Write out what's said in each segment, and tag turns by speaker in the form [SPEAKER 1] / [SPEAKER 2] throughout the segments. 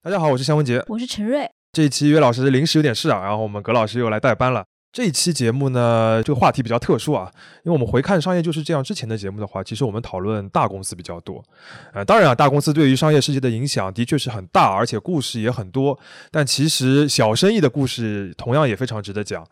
[SPEAKER 1] 大家好，我是向文杰，
[SPEAKER 2] 我是陈瑞。
[SPEAKER 1] 这一期约老师临时有点事啊，然后我们葛老师又来代班了。这一期节目呢，这个话题比较特殊啊，因为我们回看商业就是这样之前的节目的话，其实我们讨论大公司比较多。呃，当然啊，大公司对于商业世界的影响的确是很大，而且故事也很多。但其实小生意的故事同样也非常值得讲。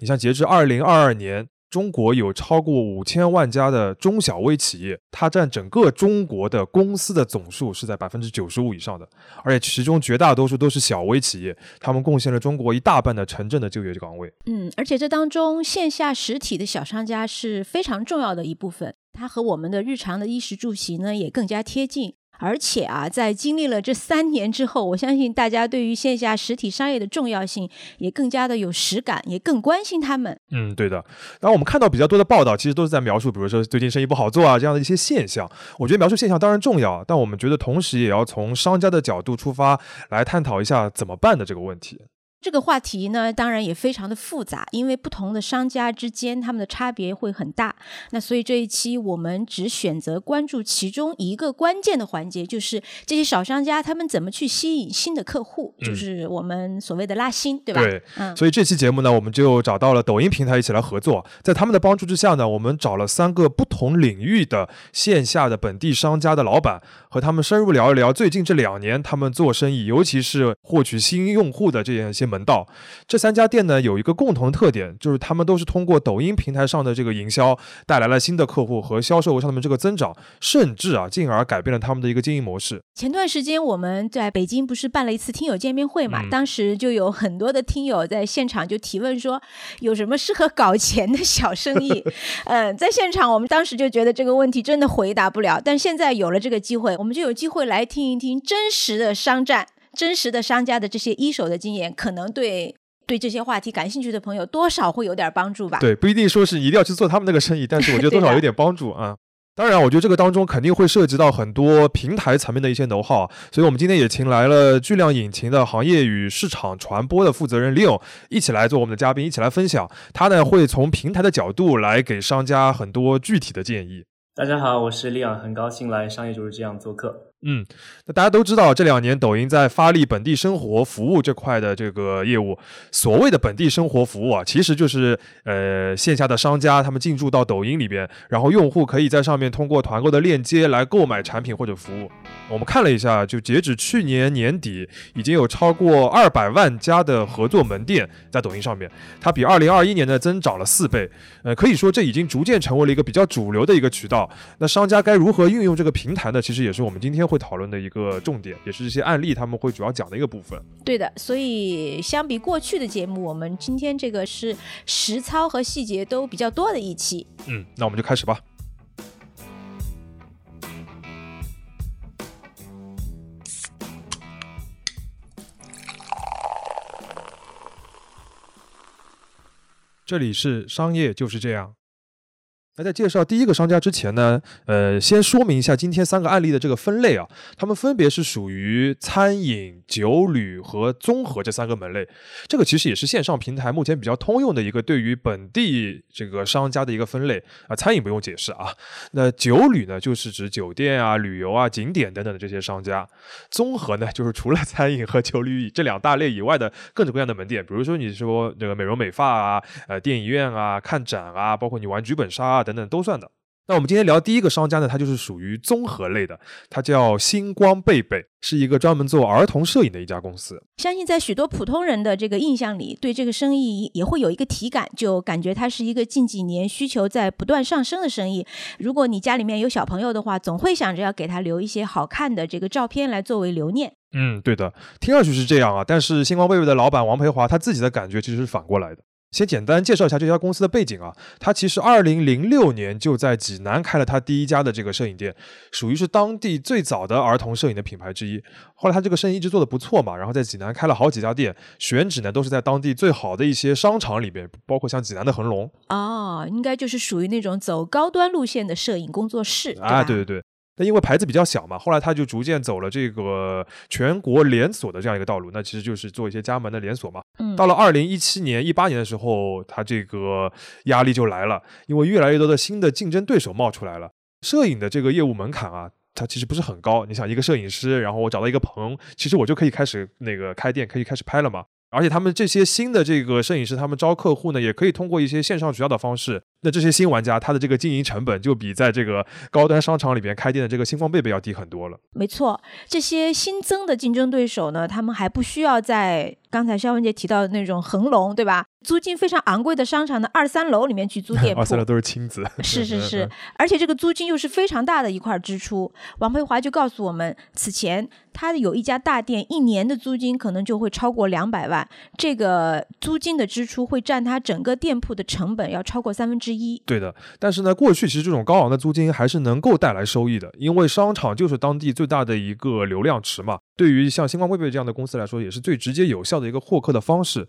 [SPEAKER 1] 你像截至二零二二年。中国有超过五千万家的中小微企业，它占整个中国的公司的总数是在百分之九十五以上的，而且其中绝大多数都是小微企业，他们贡献了中国一大半的城镇的就业岗位。
[SPEAKER 2] 嗯，而且这当中线下实体的小商家是非常重要的一部分，它和我们的日常的衣食住行呢也更加贴近。而且啊，在经历了这三年之后，我相信大家对于线下实体商业的重要性也更加的有实感，也更关心他们。
[SPEAKER 1] 嗯，对的。然后我们看到比较多的报道，其实都是在描述，比如说最近生意不好做啊这样的一些现象。我觉得描述现象当然重要，但我们觉得同时也要从商家的角度出发来探讨一下怎么办的这个问题。
[SPEAKER 2] 这个话题呢，当然也非常的复杂，因为不同的商家之间他们的差别会很大。那所以这一期我们只选择关注其中一个关键的环节，就是这些小商家他们怎么去吸引新的客户，就是我们所谓的拉新，对吧？
[SPEAKER 1] 对，嗯。所以这期节目呢，我们就找到了抖音平台一起来合作，在他们的帮助之下呢，我们找了三个不同领域的线下的本地商家的老板，和他们深入聊一聊最近这两年他们做生意，尤其是获取新用户的这样一些。门道，这三家店呢有一个共同特点，就是他们都是通过抖音平台上的这个营销带来了新的客户和销售额上的这个增长，甚至啊进而改变了他们的一个经营模式。
[SPEAKER 2] 前段时间我们在北京不是办了一次听友见面会嘛，当时就有很多的听友在现场就提问说有什么适合搞钱的小生意？嗯，在现场我们当时就觉得这个问题真的回答不了，但现在有了这个机会，我们就有机会来听一听真实的商战。真实的商家的这些一手的经验，可能对对这些话题感兴趣的朋友多少会有点帮助吧。
[SPEAKER 1] 对，不一定说是一定要去做他们那个生意，但是我觉得多少有点帮助啊。当然，我觉得这个当中肯定会涉及到很多平台层面的一些 know how，所以我们今天也请来了巨量引擎的行业与市场传播的负责人 Leo 一起来做我们的嘉宾，一起来分享。他呢会从平台的角度来给商家很多具体的建议。
[SPEAKER 3] 大家好，我是利昂很高兴来商业就是这样做客。
[SPEAKER 1] 嗯，那大家都知道，这两年抖音在发力本地生活服务这块的这个业务。所谓的本地生活服务啊，其实就是呃线下的商家他们进驻到抖音里边，然后用户可以在上面通过团购的链接来购买产品或者服务。我们看了一下，就截止去年年底，已经有超过二百万家的合作门店在抖音上面，它比二零二一年呢增长了四倍。呃，可以说这已经逐渐成为了一个比较主流的一个渠道。那商家该如何运用这个平台呢？其实也是我们今天会讨论的一个重点，也是这些案例他们会主要讲的一个部分。
[SPEAKER 2] 对的，所以相比过去的节目，我们今天这个是实操和细节都比较多的一期。
[SPEAKER 1] 嗯，那我们就开始吧。这里是商业就是这样。那在介绍第一个商家之前呢，呃，先说明一下今天三个案例的这个分类啊，他们分别是属于餐饮、酒旅和综合这三个门类。这个其实也是线上平台目前比较通用的一个对于本地这个商家的一个分类啊。餐饮不用解释啊，那酒旅呢，就是指酒店啊、旅游啊、景点等等的这些商家。综合呢，就是除了餐饮和酒旅这两大类以外的各种各样的门店，比如说你说这个美容美发啊、呃电影院啊、看展啊，包括你玩剧本杀啊。等等都算的。那我们今天聊第一个商家呢，它就是属于综合类的，它叫星光贝贝，是一个专门做儿童摄影的一家公司。
[SPEAKER 2] 相信在许多普通人的这个印象里，对这个生意也会有一个体感，就感觉它是一个近几年需求在不断上升的生意。如果你家里面有小朋友的话，总会想着要给他留一些好看的这个照片来作为留念。
[SPEAKER 1] 嗯，对的，听上去是这样啊，但是星光贝贝的老板王培华他自己的感觉其实是反过来的。先简单介绍一下这家公司的背景啊，它其实二零零六年就在济南开了它第一家的这个摄影店，属于是当地最早的儿童摄影的品牌之一。后来它这个生意一直做的不错嘛，然后在济南开了好几家店，选址呢都是在当地最好的一些商场里边，包括像济南的恒隆。
[SPEAKER 2] 哦，应该就是属于那种走高端路线的摄影工作室。
[SPEAKER 1] 啊，对对对。那因为牌子比较小嘛，后来他就逐渐走了这个全国连锁的这样一个道路，那其实就是做一些加盟的连锁嘛。嗯，到了二零一七年、一八年的时候，他这个压力就来了，因为越来越多的新的竞争对手冒出来了，摄影的这个业务门槛啊。它其实不是很高。你想一个摄影师，然后我找到一个棚，其实我就可以开始那个开店，可以开始拍了嘛。而且他们这些新的这个摄影师，他们招客户呢，也可以通过一些线上渠道的方式。那这些新玩家，他的这个经营成本就比在这个高端商场里边开店的这个新方贝贝要低很多了。
[SPEAKER 2] 没错，这些新增的竞争对手呢，他们还不需要在刚才肖文杰提到的那种恒隆，对吧？租金非常昂贵的商场的二三楼里面去租店铺，
[SPEAKER 1] 二三楼都是亲子。
[SPEAKER 2] 是是是，而且这个租金又是非常大的一块支出。王培华就告诉我们，此前他有一家大店，一年的租金可能就会超过两百万，这个租金的支出会占他整个店铺的成本要超过三分之一。
[SPEAKER 1] 一对的，但是呢，过去其实这种高昂的租金还是能够带来收益的，因为商场就是当地最大的一个流量池嘛。对于像星光贝贝这样的公司来说，也是最直接有效的一个获客的方式。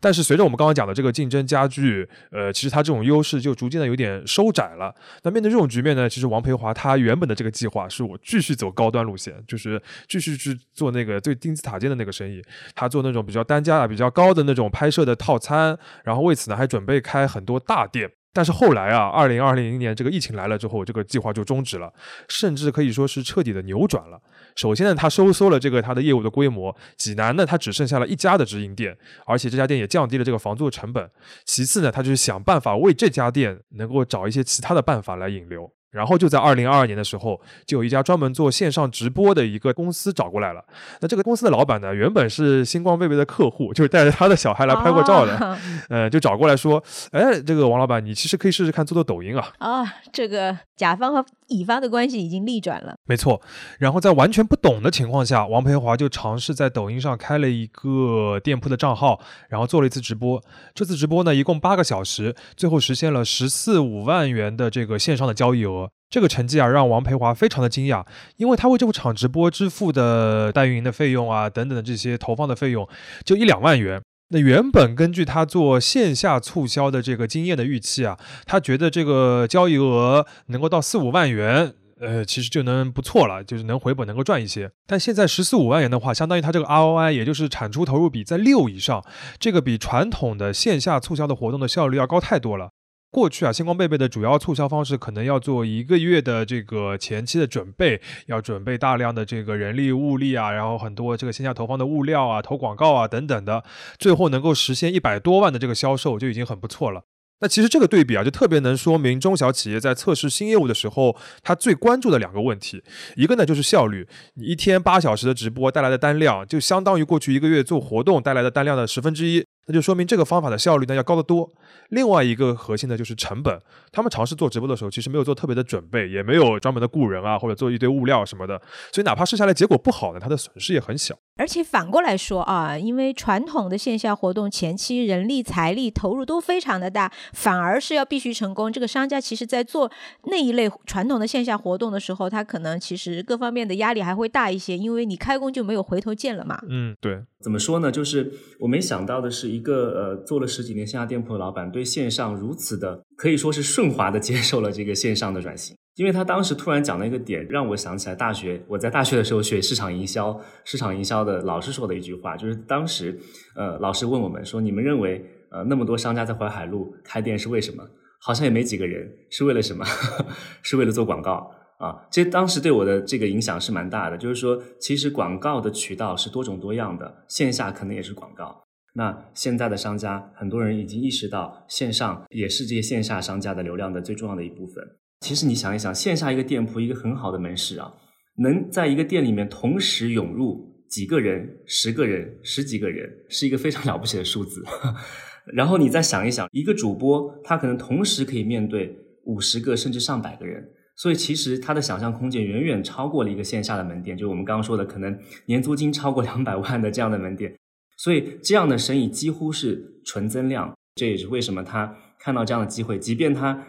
[SPEAKER 1] 但是随着我们刚刚讲的这个竞争加剧，呃，其实它这种优势就逐渐的有点收窄了。那面对这种局面呢，其实王培华他原本的这个计划是我继续走高端路线，就是继续去做那个最金字塔尖的那个生意。他做那种比较单价比较高的那种拍摄的套餐，然后为此呢还准备开很多大店。但是后来啊，二零二零年这个疫情来了之后，这个计划就终止了，甚至可以说是彻底的扭转了。首先呢，他收缩了这个他的业务的规模，济南呢，他只剩下了一家的直营店，而且这家店也降低了这个房租的成本。其次呢，他就是想办法为这家店能够找一些其他的办法来引流。然后就在二零二二年的时候，就有一家专门做线上直播的一个公司找过来了。那这个公司的老板呢，原本是星光贝贝的客户，就是带着他的小孩来拍过照的。呃，就找过来说：“哎，这个王老板，你其实可以试试看做做抖音啊。”
[SPEAKER 2] 啊，这个甲方和乙方的关系已经逆转了。
[SPEAKER 1] 没错。然后在完全不懂的情况下，王培华就尝试在抖音上开了一个店铺的账号，然后做了一次直播。这次直播呢，一共八个小时，最后实现了十四五万元的这个线上的交易额。这个成绩啊，让王培华非常的惊讶，因为他为这部场直播支付的代运营的费用啊，等等的这些投放的费用，就一两万元。那原本根据他做线下促销的这个经验的预期啊，他觉得这个交易额能够到四五万元，呃，其实就能不错了，就是能回本，能够赚一些。但现在十四五万元的话，相当于他这个 ROI，也就是产出投入比在六以上，这个比传统的线下促销的活动的效率要高太多了。过去啊，星光贝贝的主要促销方式可能要做一个月的这个前期的准备，要准备大量的这个人力物力啊，然后很多这个线下投放的物料啊、投广告啊等等的，最后能够实现一百多万的这个销售就已经很不错了。那其实这个对比啊，就特别能说明中小企业在测试新业务的时候，他最关注的两个问题，一个呢就是效率，你一天八小时的直播带来的单量，就相当于过去一个月做活动带来的单量的十分之一。那就说明这个方法的效率呢要高得多。另外一个核心呢就是成本。他们尝试做直播的时候，其实没有做特别的准备，也没有专门的雇人啊，或者做一堆物料什么的。所以哪怕试下来结果不好呢，它的损失也很小。
[SPEAKER 2] 而且反过来说啊，因为传统的线下活动前期人力财力投入都非常的大，反而是要必须成功。这个商家其实在做那一类传统的线下活动的时候，他可能其实各方面的压力还会大一些，因为你开工就没有回头箭了嘛。
[SPEAKER 1] 嗯，对。
[SPEAKER 3] 怎么说呢？就是我没想到的是，一个呃做了十几年线下店铺的老板，对线上如此的可以说是顺滑的接受了这个线上的转型。因为他当时突然讲了一个点，让我想起来大学我在大学的时候学市场营销，市场营销的老师说的一句话，就是当时呃老师问我们说，你们认为呃那么多商家在淮海路开店是为什么？好像也没几个人，是为了什么？是为了做广告。啊，其实当时对我的这个影响是蛮大的，就是说，其实广告的渠道是多种多样的，线下可能也是广告。那现在的商家，很多人已经意识到，线上也是这些线下商家的流量的最重要的一部分。其实你想一想，线下一个店铺，一个很好的门市啊，能在一个店里面同时涌入几个人、十个人、十几个人，是一个非常 了不起的数字。然后你再想一想，一个主播他可能同时可以面对五十个甚至上百个人。所以其实他的想象空间远远超过了一个线下的门店，就是我们刚刚说的可能年租金超过两百万的这样的门店。所以这样的生意几乎是纯增量，这也是为什么他看到这样的机会，即便他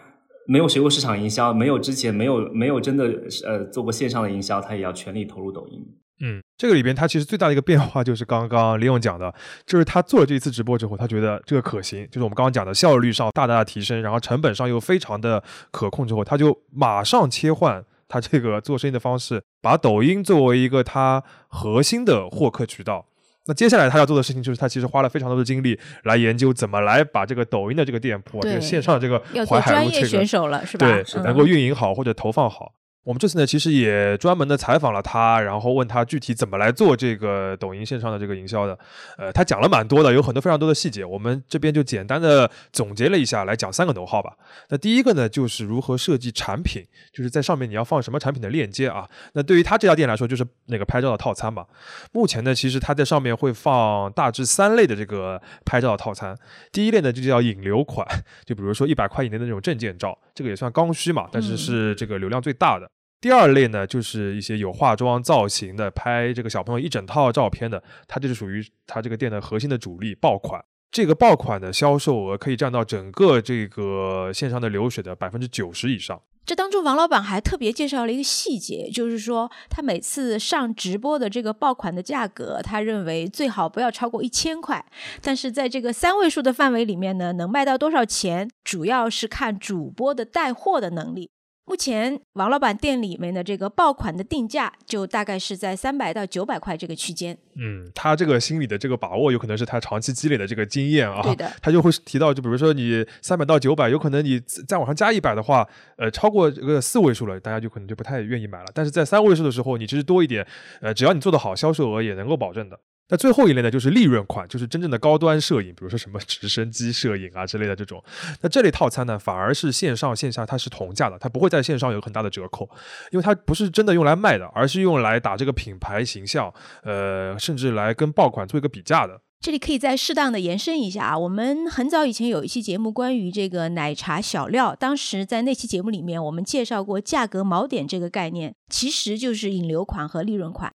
[SPEAKER 3] 没有学过市场营销，没有之前没有没有真的呃做过线上的营销，他也要全力投入抖音。
[SPEAKER 1] 嗯，这个里边他其实最大的一个变化就是刚刚李勇讲的，就是他做了这一次直播之后，他觉得这个可行，就是我们刚刚讲的效率上大大的提升，然后成本上又非常的可控之后，他就马上切换他这个做生意的方式，把抖音作为一个他核心的获客渠道。那接下来他要做的事情就是，他其实花了非常多的精力来研究怎么来把这个抖音的这个店铺，这个线上这个淮海路这个
[SPEAKER 2] 选手了是吧？
[SPEAKER 1] 对，能够运营好或者投放好。我们这次呢，其实也专门的采访了他，然后问他具体怎么来做这个抖音线上的这个营销的。呃，他讲了蛮多的，有很多非常多的细节。我们这边就简单的总结了一下，来讲三个头号吧。那第一个呢，就是如何设计产品，就是在上面你要放什么产品的链接啊。那对于他这家店来说，就是那个拍照的套餐嘛。目前呢，其实他在上面会放大致三类的这个拍照的套餐。第一类呢，就叫引流款，就比如说一百块以内的那种证件照，这个也算刚需嘛，但是是这个流量最大的。第二类呢，就是一些有化妆造型的，拍这个小朋友一整套照片的，它就是属于它这个店的核心的主力爆款。这个爆款的销售额可以占到整个这个线上的流水的百分之九十以上。
[SPEAKER 2] 这当中，王老板还特别介绍了一个细节，就是说他每次上直播的这个爆款的价格，他认为最好不要超过一千块，但是在这个三位数的范围里面呢，能卖到多少钱，主要是看主播的带货的能力。目前王老板店里面的这个爆款的定价就大概是在三百到九百块这个区间。
[SPEAKER 1] 嗯，他这个心理的这个把握，有可能是他长期积累的这个经验啊。
[SPEAKER 2] 对的，
[SPEAKER 1] 他就会提到，就比如说你三百到九百，有可能你再往上加一百的话，呃，超过这个四位数了，大家就可能就不太愿意买了。但是在三位数的时候，你其实多一点，呃，只要你做得好，销售额也能够保证的。那最后一类呢，就是利润款，就是真正的高端摄影，比如说什么直升机摄影啊之类的这种。那这类套餐呢，反而是线上线下它是同价的，它不会在线上有很大的折扣，因为它不是真的用来卖的，而是用来打这个品牌形象，呃，甚至来跟爆款做一个比价的。
[SPEAKER 2] 这里可以再适当的延伸一下啊，我们很早以前有一期节目关于这个奶茶小料，当时在那期节目里面，我们介绍过价格锚点这个概念，其实就是引流款和利润款。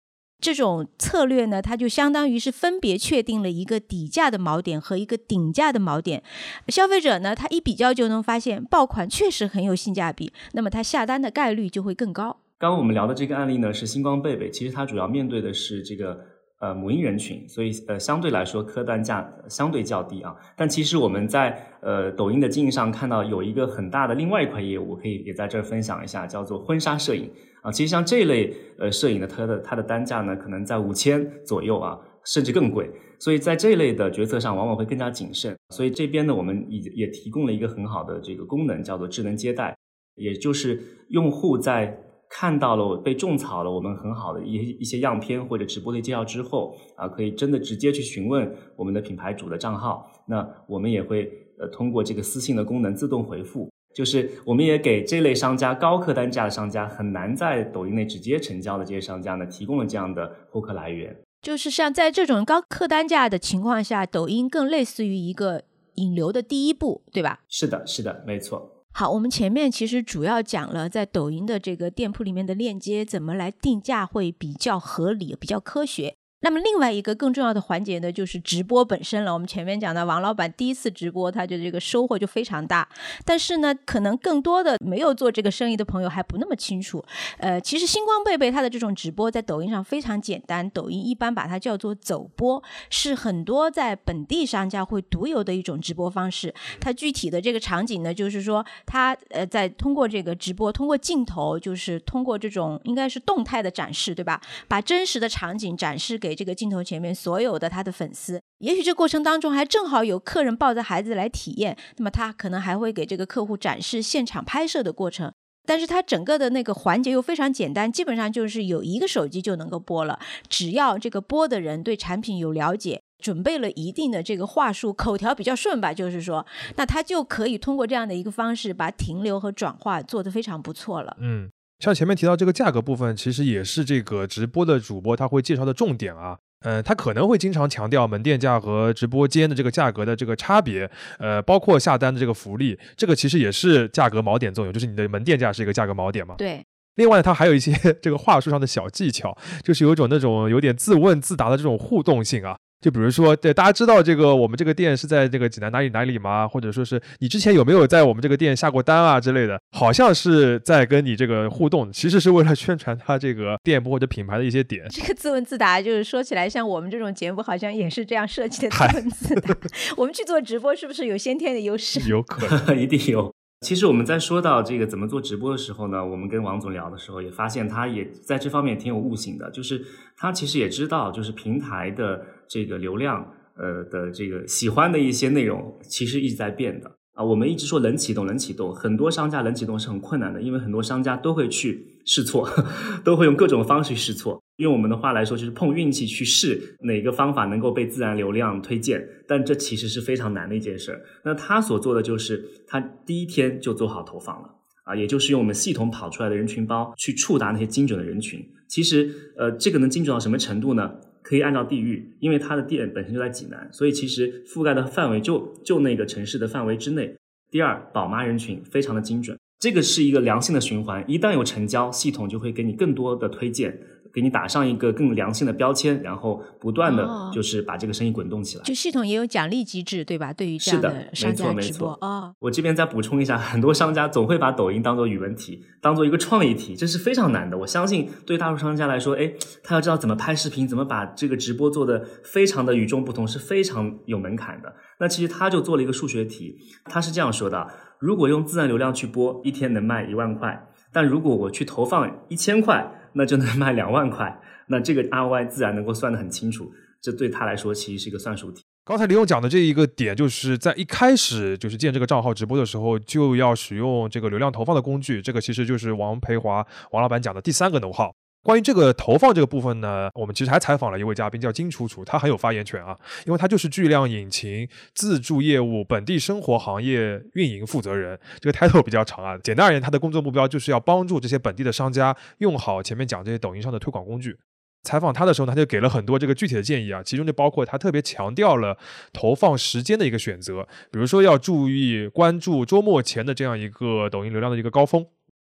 [SPEAKER 2] 这种策略呢，它就相当于是分别确定了一个底价的锚点和一个顶价的锚点。消费者呢，他一比较就能发现爆款确实很有性价比，那么他下单的概率就会更高。
[SPEAKER 3] 刚刚我们聊的这个案例呢，是星光贝贝，其实它主要面对的是这个呃母婴人群，所以呃相对来说客单价相对较低啊。但其实我们在呃抖音的经营上看到有一个很大的另外一块业务，可以也在这儿分享一下，叫做婚纱摄影。啊，其实像这类呃摄影的，它的它的单价呢，可能在五千左右啊，甚至更贵。所以在这类的决策上，往往会更加谨慎。所以这边呢，我们也也提供了一个很好的这个功能，叫做智能接待，也就是用户在看到了被种草了我们很好的一一些样片或者直播的介绍之后，啊，可以真的直接去询问我们的品牌主的账号。那我们也会呃通过这个私信的功能自动回复。就是我们也给这类商家高客单价的商家很难在抖音内直接成交的这些商家呢，提供了这样的获客来源。
[SPEAKER 2] 就是像在这种高客单价的情况下，抖音更类似于一个引流的第一步，对吧？
[SPEAKER 3] 是的，是的，没错。
[SPEAKER 2] 好，我们前面其实主要讲了在抖音的这个店铺里面的链接怎么来定价会比较合理、比较科学。那么另外一个更重要的环节呢，就是直播本身了。我们前面讲的王老板第一次直播，他的这个收获就非常大。但是呢，可能更多的没有做这个生意的朋友还不那么清楚。呃，其实星光贝贝它的这种直播在抖音上非常简单，抖音一般把它叫做走播，是很多在本地商家会独有的一种直播方式。它具体的这个场景呢，就是说它呃在通过这个直播，通过镜头，就是通过这种应该是动态的展示，对吧？把真实的场景展示给。这个镜头前面所有的他的粉丝，也许这过程当中还正好有客人抱着孩子来体验，那么他可能还会给这个客户展示现场拍摄的过程。但是他整个的那个环节又非常简单，基本上就是有一个手机就能够播了。只要这个播的人对产品有了解，准备了一定的这个话术，口条比较顺吧，就是说，那他就可以通过这样的一个方式，把停留和转化做得非常不错了。
[SPEAKER 1] 嗯。像前面提到这个价格部分，其实也是这个直播的主播他会介绍的重点啊。嗯，他可能会经常强调门店价和直播间的这个价格的这个差别，呃，包括下单的这个福利，这个其实也是价格锚点作用，就是你的门店价是一个价格锚点嘛。
[SPEAKER 2] 对。
[SPEAKER 1] 另外，它还有一些 这个话术上的小技巧，就是有一种那种有点自问自答的这种互动性啊。就比如说，对大家知道这个我们这个店是在这个济南哪里哪里吗？或者说是你之前有没有在我们这个店下过单啊之类的？好像是在跟你这个互动，其实是为了宣传他这个店铺或者品牌的一些点。
[SPEAKER 2] 这个自问自答，就是说起来像我们这种节目，好像也是这样设计的自问自答。我们去做直播，是不是有先天的优势？
[SPEAKER 1] 有可能，
[SPEAKER 3] 一定有。其实我们在说到这个怎么做直播的时候呢，我们跟王总聊的时候也发现，他也在这方面挺有悟性的，就是他其实也知道，就是平台的这个流量。呃的这个喜欢的一些内容，其实一直在变的。啊，我们一直说冷启动，冷启动，很多商家冷启动是很困难的，因为很多商家都会去试错，都会用各种方式去试错。用我们的话来说，就是碰运气去试哪个方法能够被自然流量推荐，但这其实是非常难的一件事儿。那他所做的就是他第一天就做好投放了啊，也就是用我们系统跑出来的人群包去触达那些精准的人群。其实，呃，这个能精准到什么程度呢？可以按照地域，因为它的店本身就在济南，所以其实覆盖的范围就就那个城市的范围之内。第二，宝妈人群非常的精准，这个是一个良性的循环，一旦有成交，系统就会给你更多的推荐。给你打上一个更良性的标签，然后不断的就是把这个生意滚动起来。
[SPEAKER 2] 就系统也有奖励机制，对吧？对于这样
[SPEAKER 3] 的
[SPEAKER 2] 商家
[SPEAKER 3] 直
[SPEAKER 2] 播哦，
[SPEAKER 3] 我这边再补充一下，很多商家总会把抖音当做语文题，当做一个创意题，这是非常难的。我相信对大陆商家来说，哎，他要知道怎么拍视频，怎么把这个直播做的非常的与众不同，是非常有门槛的。那其实他就做了一个数学题，他是这样说的：如果用自然流量去播，一天能卖一万块；但如果我去投放一千块，那就能卖两万块。那这个 ROI 自然能够算得很清楚，这对他来说其实是一个算术题。
[SPEAKER 1] 刚才李勇讲的这一个点，就是在一开始就是建这个账号直播的时候，就要使用这个流量投放的工具。这个其实就是王培华王老板讲的第三个能耗。关于这个投放这个部分呢，我们其实还采访了一位嘉宾，叫金楚楚，他很有发言权啊，因为他就是巨量引擎自助业务本地生活行业运营负责人，这个 title 比较长啊。简单而言，他的工作目标就是要帮助这些本地的商家用好前面讲这些抖音上的推广工具。采访他的时候呢，他就给了很多这个具体的建议啊，其中就包括他特别强调了投放时间的一个选择，比如说要注意关注周末前的这样一个抖音流量的一个高峰。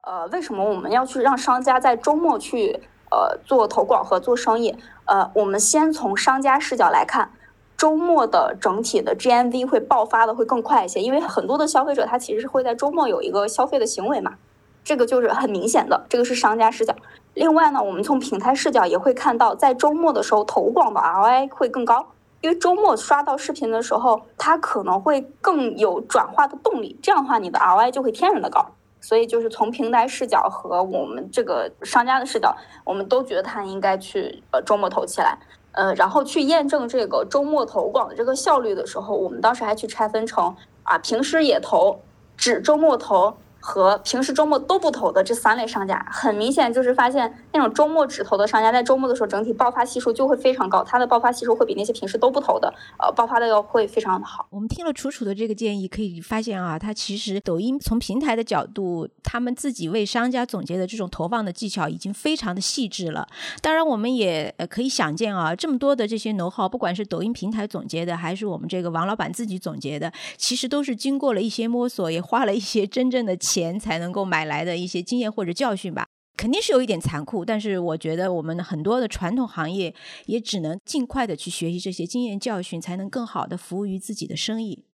[SPEAKER 4] 呃，为什么我们要去让商家在周末去呃做投广和做生意？呃，我们先从商家视角来看，周末的整体的 GMV 会爆发的会更快一些，因为很多的消费者他其实是会在周末有一个消费的行为嘛，这个就是很明显的，这个是商家视角。另外呢，我们从平台视角也会看到，在周末的时候投广的 ROI 会更高，因为周末刷到视频的时候，它可能会更有转化的动力，这样的话你的 ROI 就会天然的高。所以就是从平台视角和我们这个商家的视角，我们都觉得他应该去呃周末投起来，呃，然后去验证这个周末投广的这个效率的时候，我们当时还去拆分成啊平时也投，只周末投。和平时周末都不投的这三类商家，很明显就是发现那种周末只投的商家，在周末的时候整体爆发系数就会非常高，它的爆发系数会比那些平时都不投的，呃，爆发的要会非常的好。
[SPEAKER 2] 我们听了楚楚的这个建议，可以发现啊，它其实抖音从平台的角度，他们自己为商家总结的这种投放的技巧已经非常的细致了。当然，我们也可以想见啊，这么多的这些能耗，不管是抖音平台总结的，还是我们这个王老板自己总结的，其实都是经过了一些摸索，也花了一些真正的钱钱。才能够买来的一些经验或者教训吧，肯定是有一点残酷，但是我觉得我们很多的传统行业也只能尽快的去学习这些经验教训，才能更好的服务于自己的生意。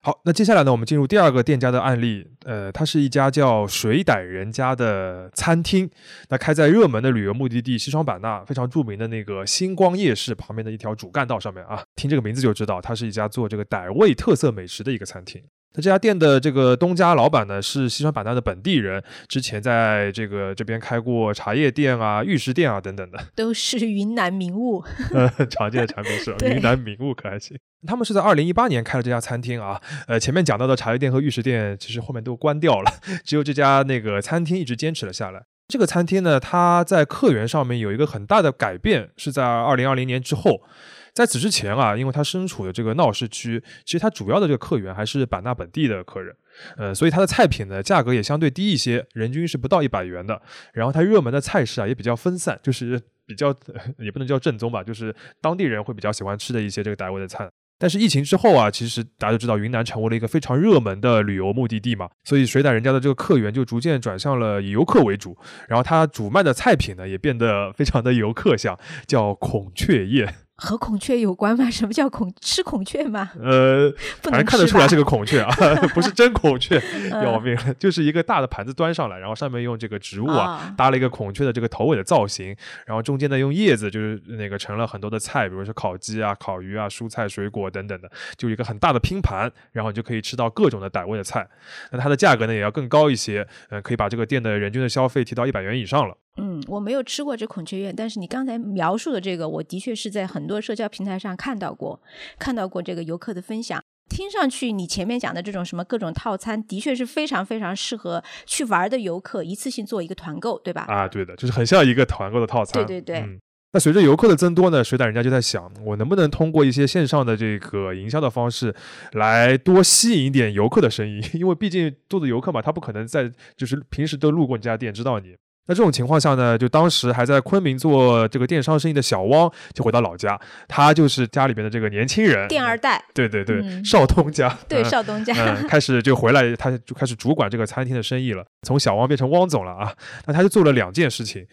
[SPEAKER 1] 好，那接下来呢，我们进入第二个店家的案例。呃，它是一家叫水傣人家的餐厅，那开在热门的旅游目的地西双版纳非常著名的那个星光夜市旁边的一条主干道上面啊。听这个名字就知道，它是一家做这个傣味特色美食的一个餐厅。那这家店的这个东家老板呢，是西双版纳的本地人，之前在这个这边开过茶叶店啊、玉石店啊等等的，
[SPEAKER 2] 都是云南名物。
[SPEAKER 1] 常见的产品是云南名物，可还行。他们是在二零一八年开了这家餐厅啊。呃，前面讲到的茶叶店和玉石店，其实后面都关掉了，只有这家那个餐厅一直坚持了下来。这个餐厅呢，它在客源上面有一个很大的改变，是在二零二零年之后。在此之前啊，因为它身处的这个闹市区，其实它主要的这个客源还是版纳本地的客人，呃，所以它的菜品呢价格也相对低一些，人均是不到一百元的。然后它热门的菜式啊也比较分散，就是比较 也不能叫正宗吧，就是当地人会比较喜欢吃的一些这个傣味的菜。但是疫情之后啊，其实大家都知道云南成为了一个非常热门的旅游目的地嘛，所以水胆人家的这个客源就逐渐转向了以游客为主，然后它主卖的菜品呢也变得非常的游客像，叫孔雀宴。
[SPEAKER 2] 和孔雀有关吗？什么叫孔吃孔雀吗？
[SPEAKER 1] 呃，反正看得出来是个孔雀啊，不是真孔雀，要命了！就是一个大的盘子端上来，然后上面用这个植物啊搭了一个孔雀的这个头尾的造型，然后中间呢用叶子就是那个盛了很多的菜，比如说烤鸡啊、烤鱼啊、蔬菜、水果等等的，就一个很大的拼盘，然后你就可以吃到各种的傣味的菜。那它的价格呢也要更高一些，嗯，可以把这个店的人均的消费提到一百元以上了。
[SPEAKER 2] 嗯，我没有吃过这孔雀宴，但是你刚才描述的这个，我的确是在很多社交平台上看到过，看到过这个游客的分享。听上去你前面讲的这种什么各种套餐，的确是非常非常适合去玩的游客一次性做一个团购，对吧？
[SPEAKER 1] 啊，对的，就是很像一个团购的套餐。
[SPEAKER 2] 对对对。
[SPEAKER 1] 嗯，那随着游客的增多呢，水胆人家就在想，我能不能通过一些线上的这个营销的方式，来多吸引一点游客的生意？因为毕竟做的游客嘛，他不可能在就是平时都路过你家店知道你。那这种情况下呢，就当时还在昆明做这个电商生意的小汪就回到老家，他就是家里边的这个年轻人，
[SPEAKER 2] 店二代，
[SPEAKER 1] 对对对，少东家，
[SPEAKER 2] 对少东家，
[SPEAKER 1] 开始就回来，他就开始主管这个餐厅的生意了，从小汪变成汪总了啊。那他就做了两件事情，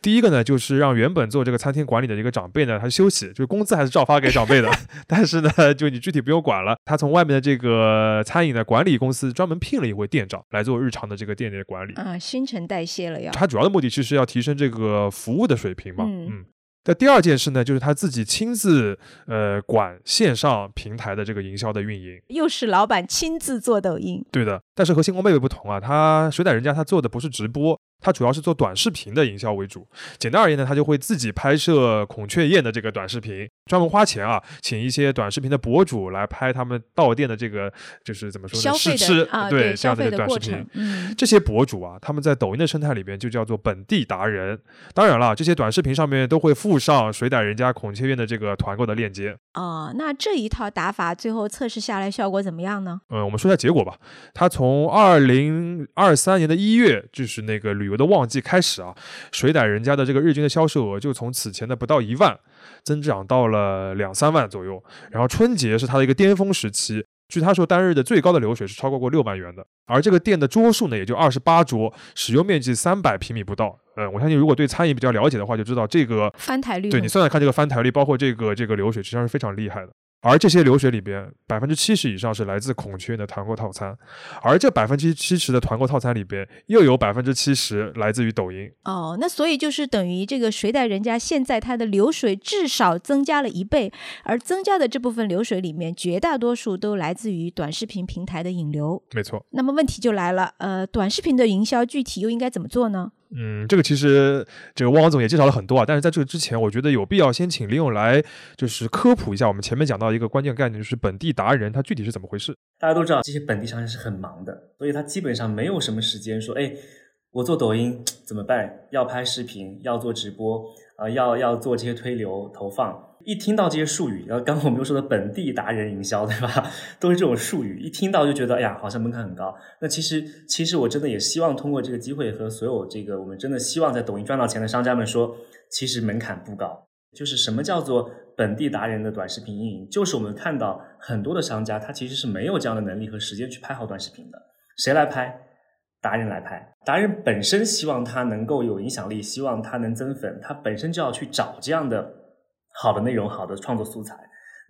[SPEAKER 1] 第一个呢，就是让原本做这个餐厅管理的一个长辈呢，他休息，就是工资还是照发给长辈的，但是呢，就你具体不用管了，他从外面的这个餐饮的管理公司专门聘了一位店长来做日常的这个店里的管理。
[SPEAKER 2] 啊，新陈代谢了要。
[SPEAKER 1] 他主主要的目的其实要提升这个服务的水平嘛，嗯。那第二件事呢，就是他自己亲自呃管线上平台的这个营销的运营，
[SPEAKER 2] 又是老板亲自做抖音。
[SPEAKER 1] 对的，但是和星光妹妹不同啊，他水胆人家他做的不是直播。他主要是做短视频的营销为主。简单而言呢，他就会自己拍摄孔雀宴的这个短视频，专门花钱啊，请一些短视频的博主来拍他们到店的这个就是怎么说呢？试吃
[SPEAKER 2] 啊，
[SPEAKER 1] 对
[SPEAKER 2] 这样
[SPEAKER 1] 的短视频。嗯，这些博主啊，他们在抖音的生态里边就叫做本地达人。当然了，这些短视频上面都会附上水胆人家孔雀院的这个团购的链接。
[SPEAKER 2] 哦，那这一套打法最后测试下来效果怎么样呢？
[SPEAKER 1] 嗯，我们说一下结果吧。它从二零二三年的一月，就是那个旅旅游的旺季开始啊，水胆人家的这个日均的销售额就从此前的不到一万，增长到了两三万左右。然后春节是它的一个巅峰时期，据他说单日的最高的流水是超过过六万元的。而这个店的桌数呢，也就二十八桌，使用面积三百平米不到。嗯，我相信如果对餐饮比较了解的话，就知道这个
[SPEAKER 2] 翻台率。
[SPEAKER 1] 对你算算看，这个翻台率，包括这个这个流水，实际上是非常厉害的。而这些流水里边，百分之七十以上是来自孔雀的团购套餐，而这百分之七十的团购套餐里边，又有百分之七十来自于抖音。
[SPEAKER 2] 哦，那所以就是等于这个谁带人家现在它的流水至少增加了一倍，而增加的这部分流水里面，绝大多数都来自于短视频平台的引流。
[SPEAKER 1] 没错。
[SPEAKER 2] 那么问题就来了，呃，短视频的营销具体又应该怎么做呢？
[SPEAKER 1] 嗯，这个其实这个汪总也介绍了很多啊，但是在这个之前，我觉得有必要先请林勇来就是科普一下我们前面讲到一个关键概念，就是本地达人他具体是怎么回事。
[SPEAKER 3] 大家都知道这些本地商家是很忙的，所以他基本上没有什么时间说，哎，我做抖音怎么办？要拍视频，要做直播，啊，要要做这些推流投放。一听到这些术语，然后刚刚我们又说的本地达人营销，对吧？都是这种术语，一听到就觉得，哎呀，好像门槛很高。那其实，其实我真的也希望通过这个机会和所有这个我们真的希望在抖音赚到钱的商家们说，其实门槛不高。就是什么叫做本地达人的短视频运营？就是我们看到很多的商家，他其实是没有这样的能力和时间去拍好短视频的。谁来拍？达人来拍。达人本身希望他能够有影响力，希望他能增粉，他本身就要去找这样的。好的内容，好的创作素材，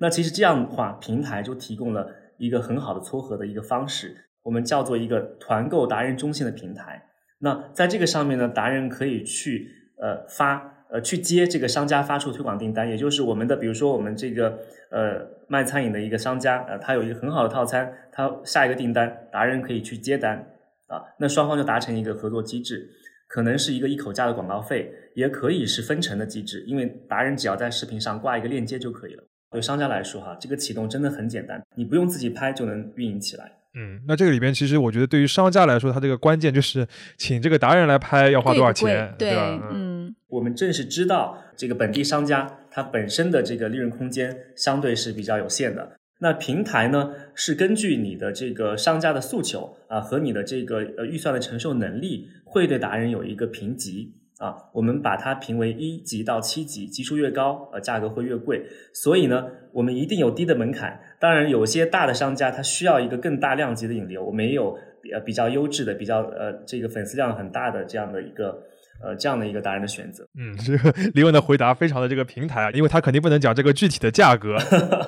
[SPEAKER 3] 那其实这样的话，平台就提供了一个很好的撮合的一个方式，我们叫做一个团购达人中心的平台。那在这个上面呢，达人可以去呃发呃去接这个商家发出推广订单，也就是我们的比如说我们这个呃卖餐饮的一个商家呃他有一个很好的套餐，他下一个订单，达人可以去接单啊，那双方就达成一个合作机制。可能是一个一口价的广告费，也可以是分成的机制，因为达人只要在视频上挂一个链接就可以了。对商家来说，哈，这个启动真的很简单，你不用自己拍就能运营起来。
[SPEAKER 1] 嗯，那这个里边其实我觉得对于商家来说，它这个关键就是请这个达人来拍要花多少钱，
[SPEAKER 2] 对
[SPEAKER 1] 吧？
[SPEAKER 2] 嗯，
[SPEAKER 3] 我们正是知道这个本地商家他本身的这个利润空间相对是比较有限的。那平台呢，是根据你的这个商家的诉求啊和你的这个呃预算的承受能力，会对达人有一个评级啊，我们把它评为一级到七级，级数越高，呃价格会越贵。所以呢，我们一定有低的门槛。当然，有些大的商家他需要一个更大量级的引流，我们也有呃比较优质的、比较呃这个粉丝量很大的这样的一个。呃，这样的一个达人的选择，
[SPEAKER 1] 嗯，这个李文的回答非常的这个平台啊，因为他肯定不能讲这个具体的价格。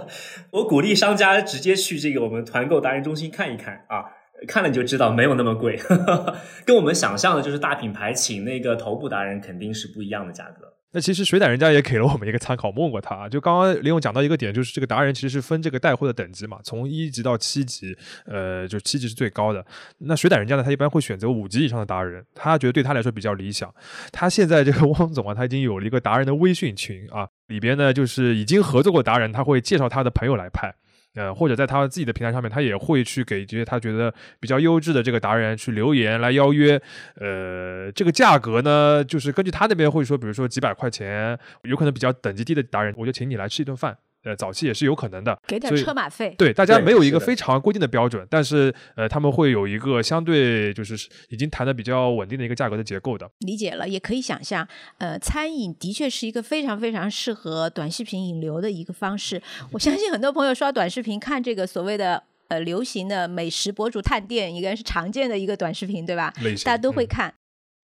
[SPEAKER 3] 我鼓励商家直接去这个我们团购达人中心看一看啊，看了你就知道没有那么贵，跟我们想象的就是大品牌请那个头部达人肯定是不一样的价格。
[SPEAKER 1] 那其实水胆人家也给了我们一个参考，问过他，就刚刚林勇讲到一个点，就是这个达人其实是分这个带货的等级嘛，从一级到七级，呃，就七级是最高的。那水胆人家呢，他一般会选择五级以上的达人，他觉得对他来说比较理想。他现在这个 汪总啊，他已经有了一个达人的微信群啊，里边呢就是已经合作过达人，他会介绍他的朋友来拍。呃，或者在他自己的平台上面，他也会去给这些他觉得比较优质的这个达人去留言来邀约。呃，这个价格呢，就是根据他那边会说，比如说几百块钱，有可能比较等级低的达人，我就请你来吃一顿饭。呃，早期也是有可能的，
[SPEAKER 2] 给点车马费。
[SPEAKER 1] 对，大家没有一个非常规定的标准，但是呃，他们会有一个相对就是已经谈的比较稳定的一个价格的结构的。
[SPEAKER 2] 理解了，也可以想象，呃，餐饮的确是一个非常非常适合短视频引流的一个方式。我相信很多朋友刷短视频看这个所谓的呃流行的美食博主探店，应该是常见的一个短视频，对吧？大家都会看。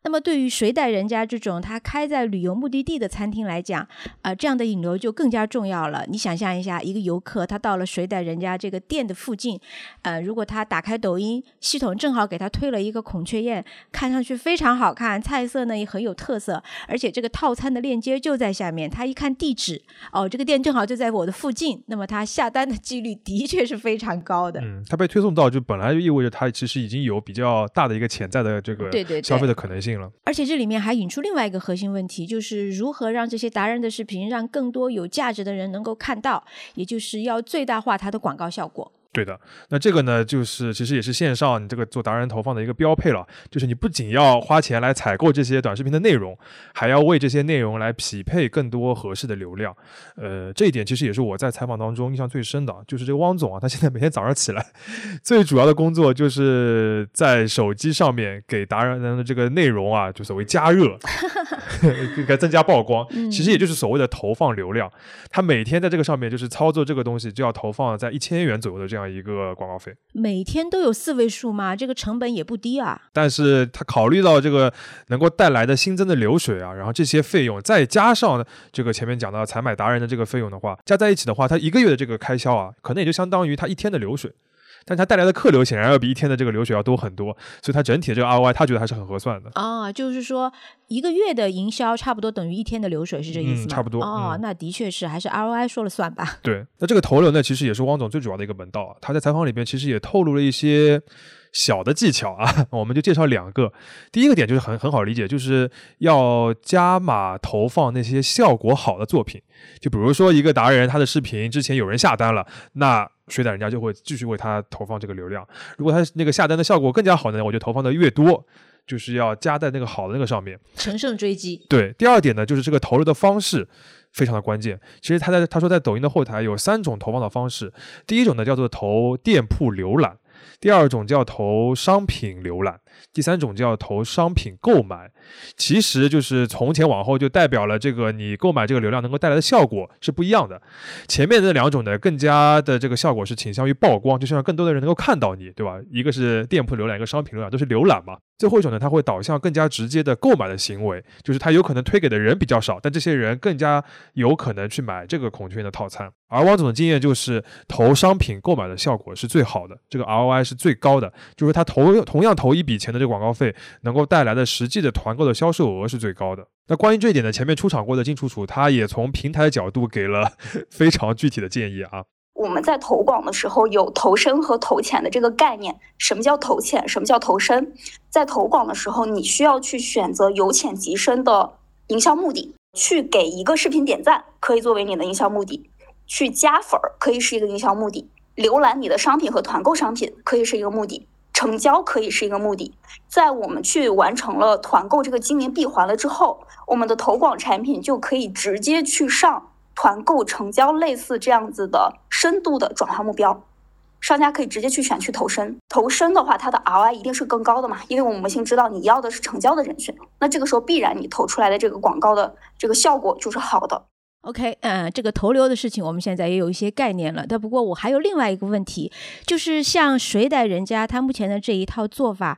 [SPEAKER 2] 那么对于谁带人家这种他开在旅游目的地的餐厅来讲，啊，这样的引流就更加重要了。你想象一下，一个游客他到了谁带人家这个店的附近，呃，如果他打开抖音，系统正好给他推了一个孔雀宴，看上去非常好看，菜色呢也很有特色，而且这个套餐的链接就在下面，他一看地址，哦，这个店正好就在我的附近，那么他下单的几率的确是非常高的。
[SPEAKER 1] 嗯，他被推送到就本来就意味着他其实已经有比较大的一个潜在的这个消费的可能性。
[SPEAKER 2] 而且这里面还引出另外一个核心问题，就是如何让这些达人的视频让更多有价值的人能够看到，也就是要最大化它的广告效果。
[SPEAKER 1] 对的，那这个呢，就是其实也是线上你这个做达人投放的一个标配了，就是你不仅要花钱来采购这些短视频的内容，还要为这些内容来匹配更多合适的流量。呃，这一点其实也是我在采访当中印象最深的，就是这个汪总啊，他现在每天早上起来，最主要的工作就是在手机上面给达人的这个内容啊，就所谓加热，应该增加曝光，其实也就是所谓的投放流量。他每天在这个上面就是操作这个东西，就要投放在一千元左右的这样。一个广告费，
[SPEAKER 2] 每天都有四位数吗？这个成本也不低啊。
[SPEAKER 1] 但是他考虑到这个能够带来的新增的流水啊，然后这些费用再加上这个前面讲到采买达人的这个费用的话，加在一起的话，他一个月的这个开销啊，可能也就相当于他一天的流水。但它带来的客流显然要比一天的这个流水要多很多，所以它整体的这个 ROI，他觉得还是很合算的。
[SPEAKER 2] 啊，就是说一个月的营销差不多等于一天的流水，是这意思吗？
[SPEAKER 1] 差不多。
[SPEAKER 2] 哦，那的确是还是 ROI 说了算吧。
[SPEAKER 1] 对，那这个投流呢，其实也是汪总最主要的一个门道啊。他在采访里边其实也透露了一些小的技巧啊，我们就介绍两个。第一个点就是很很好理解，就是要加码投放那些效果好的作品。就比如说一个达人，他的视频之前有人下单了，那。水胆人家就会继续为他投放这个流量。如果他那个下单的效果更加好呢，我就投放的越多，就是要加在那个好的那个上面，
[SPEAKER 2] 乘胜追击。
[SPEAKER 1] 对，第二点呢，就是这个投入的方式非常的关键。其实他在他说在抖音的后台有三种投放的方式，第一种呢叫做投店铺浏览，第二种叫投商品浏览。第三种叫投商品购买，其实就是从前往后就代表了这个你购买这个流量能够带来的效果是不一样的。前面的两种呢，更加的这个效果是倾向于曝光，就是让更多的人能够看到你，对吧？一个是店铺浏览，一个商品浏览，都是浏览嘛。最后一种呢，它会导向更加直接的购买的行为，就是它有可能推给的人比较少，但这些人更加有可能去买这个孔雀的套餐。而汪总的经验就是投商品购买的效果是最好的，这个 ROI 是最高的，就是他投同样投一笔钱的这个广告费，能够带来的实际的团购的销售额是最高的。那关于这一点呢，前面出场过的金楚楚，他也从平台角度给了 非常具体的建议啊。
[SPEAKER 4] 我们在投广的时候有投深和投浅的这个概念。什么叫投浅？什么叫投深？在投广的时候，你需要去选择由浅及深的营销目的，去给一个视频点赞，可以作为你的营销目的；去加粉儿，可以是一个营销目的；浏览你的商品和团购商品，可以是一个目的；成交可以是一个目的。在我们去完成了团购这个经营闭环了之后，我们的投广产品就可以直接去上。团购成交类似这样子的深度的转化目标，商家可以直接去选去投深，投深的话，它的 ROI 一定是更高的嘛？因为我们先知道你要的是成交的人群，那这个时候必然你投出来的这个广告的这个效果就是好的。
[SPEAKER 2] OK，嗯，这个投流的事情我们现在也有一些概念了。但不过我还有另外一个问题，就是像水袋人家他目前的这一套做法。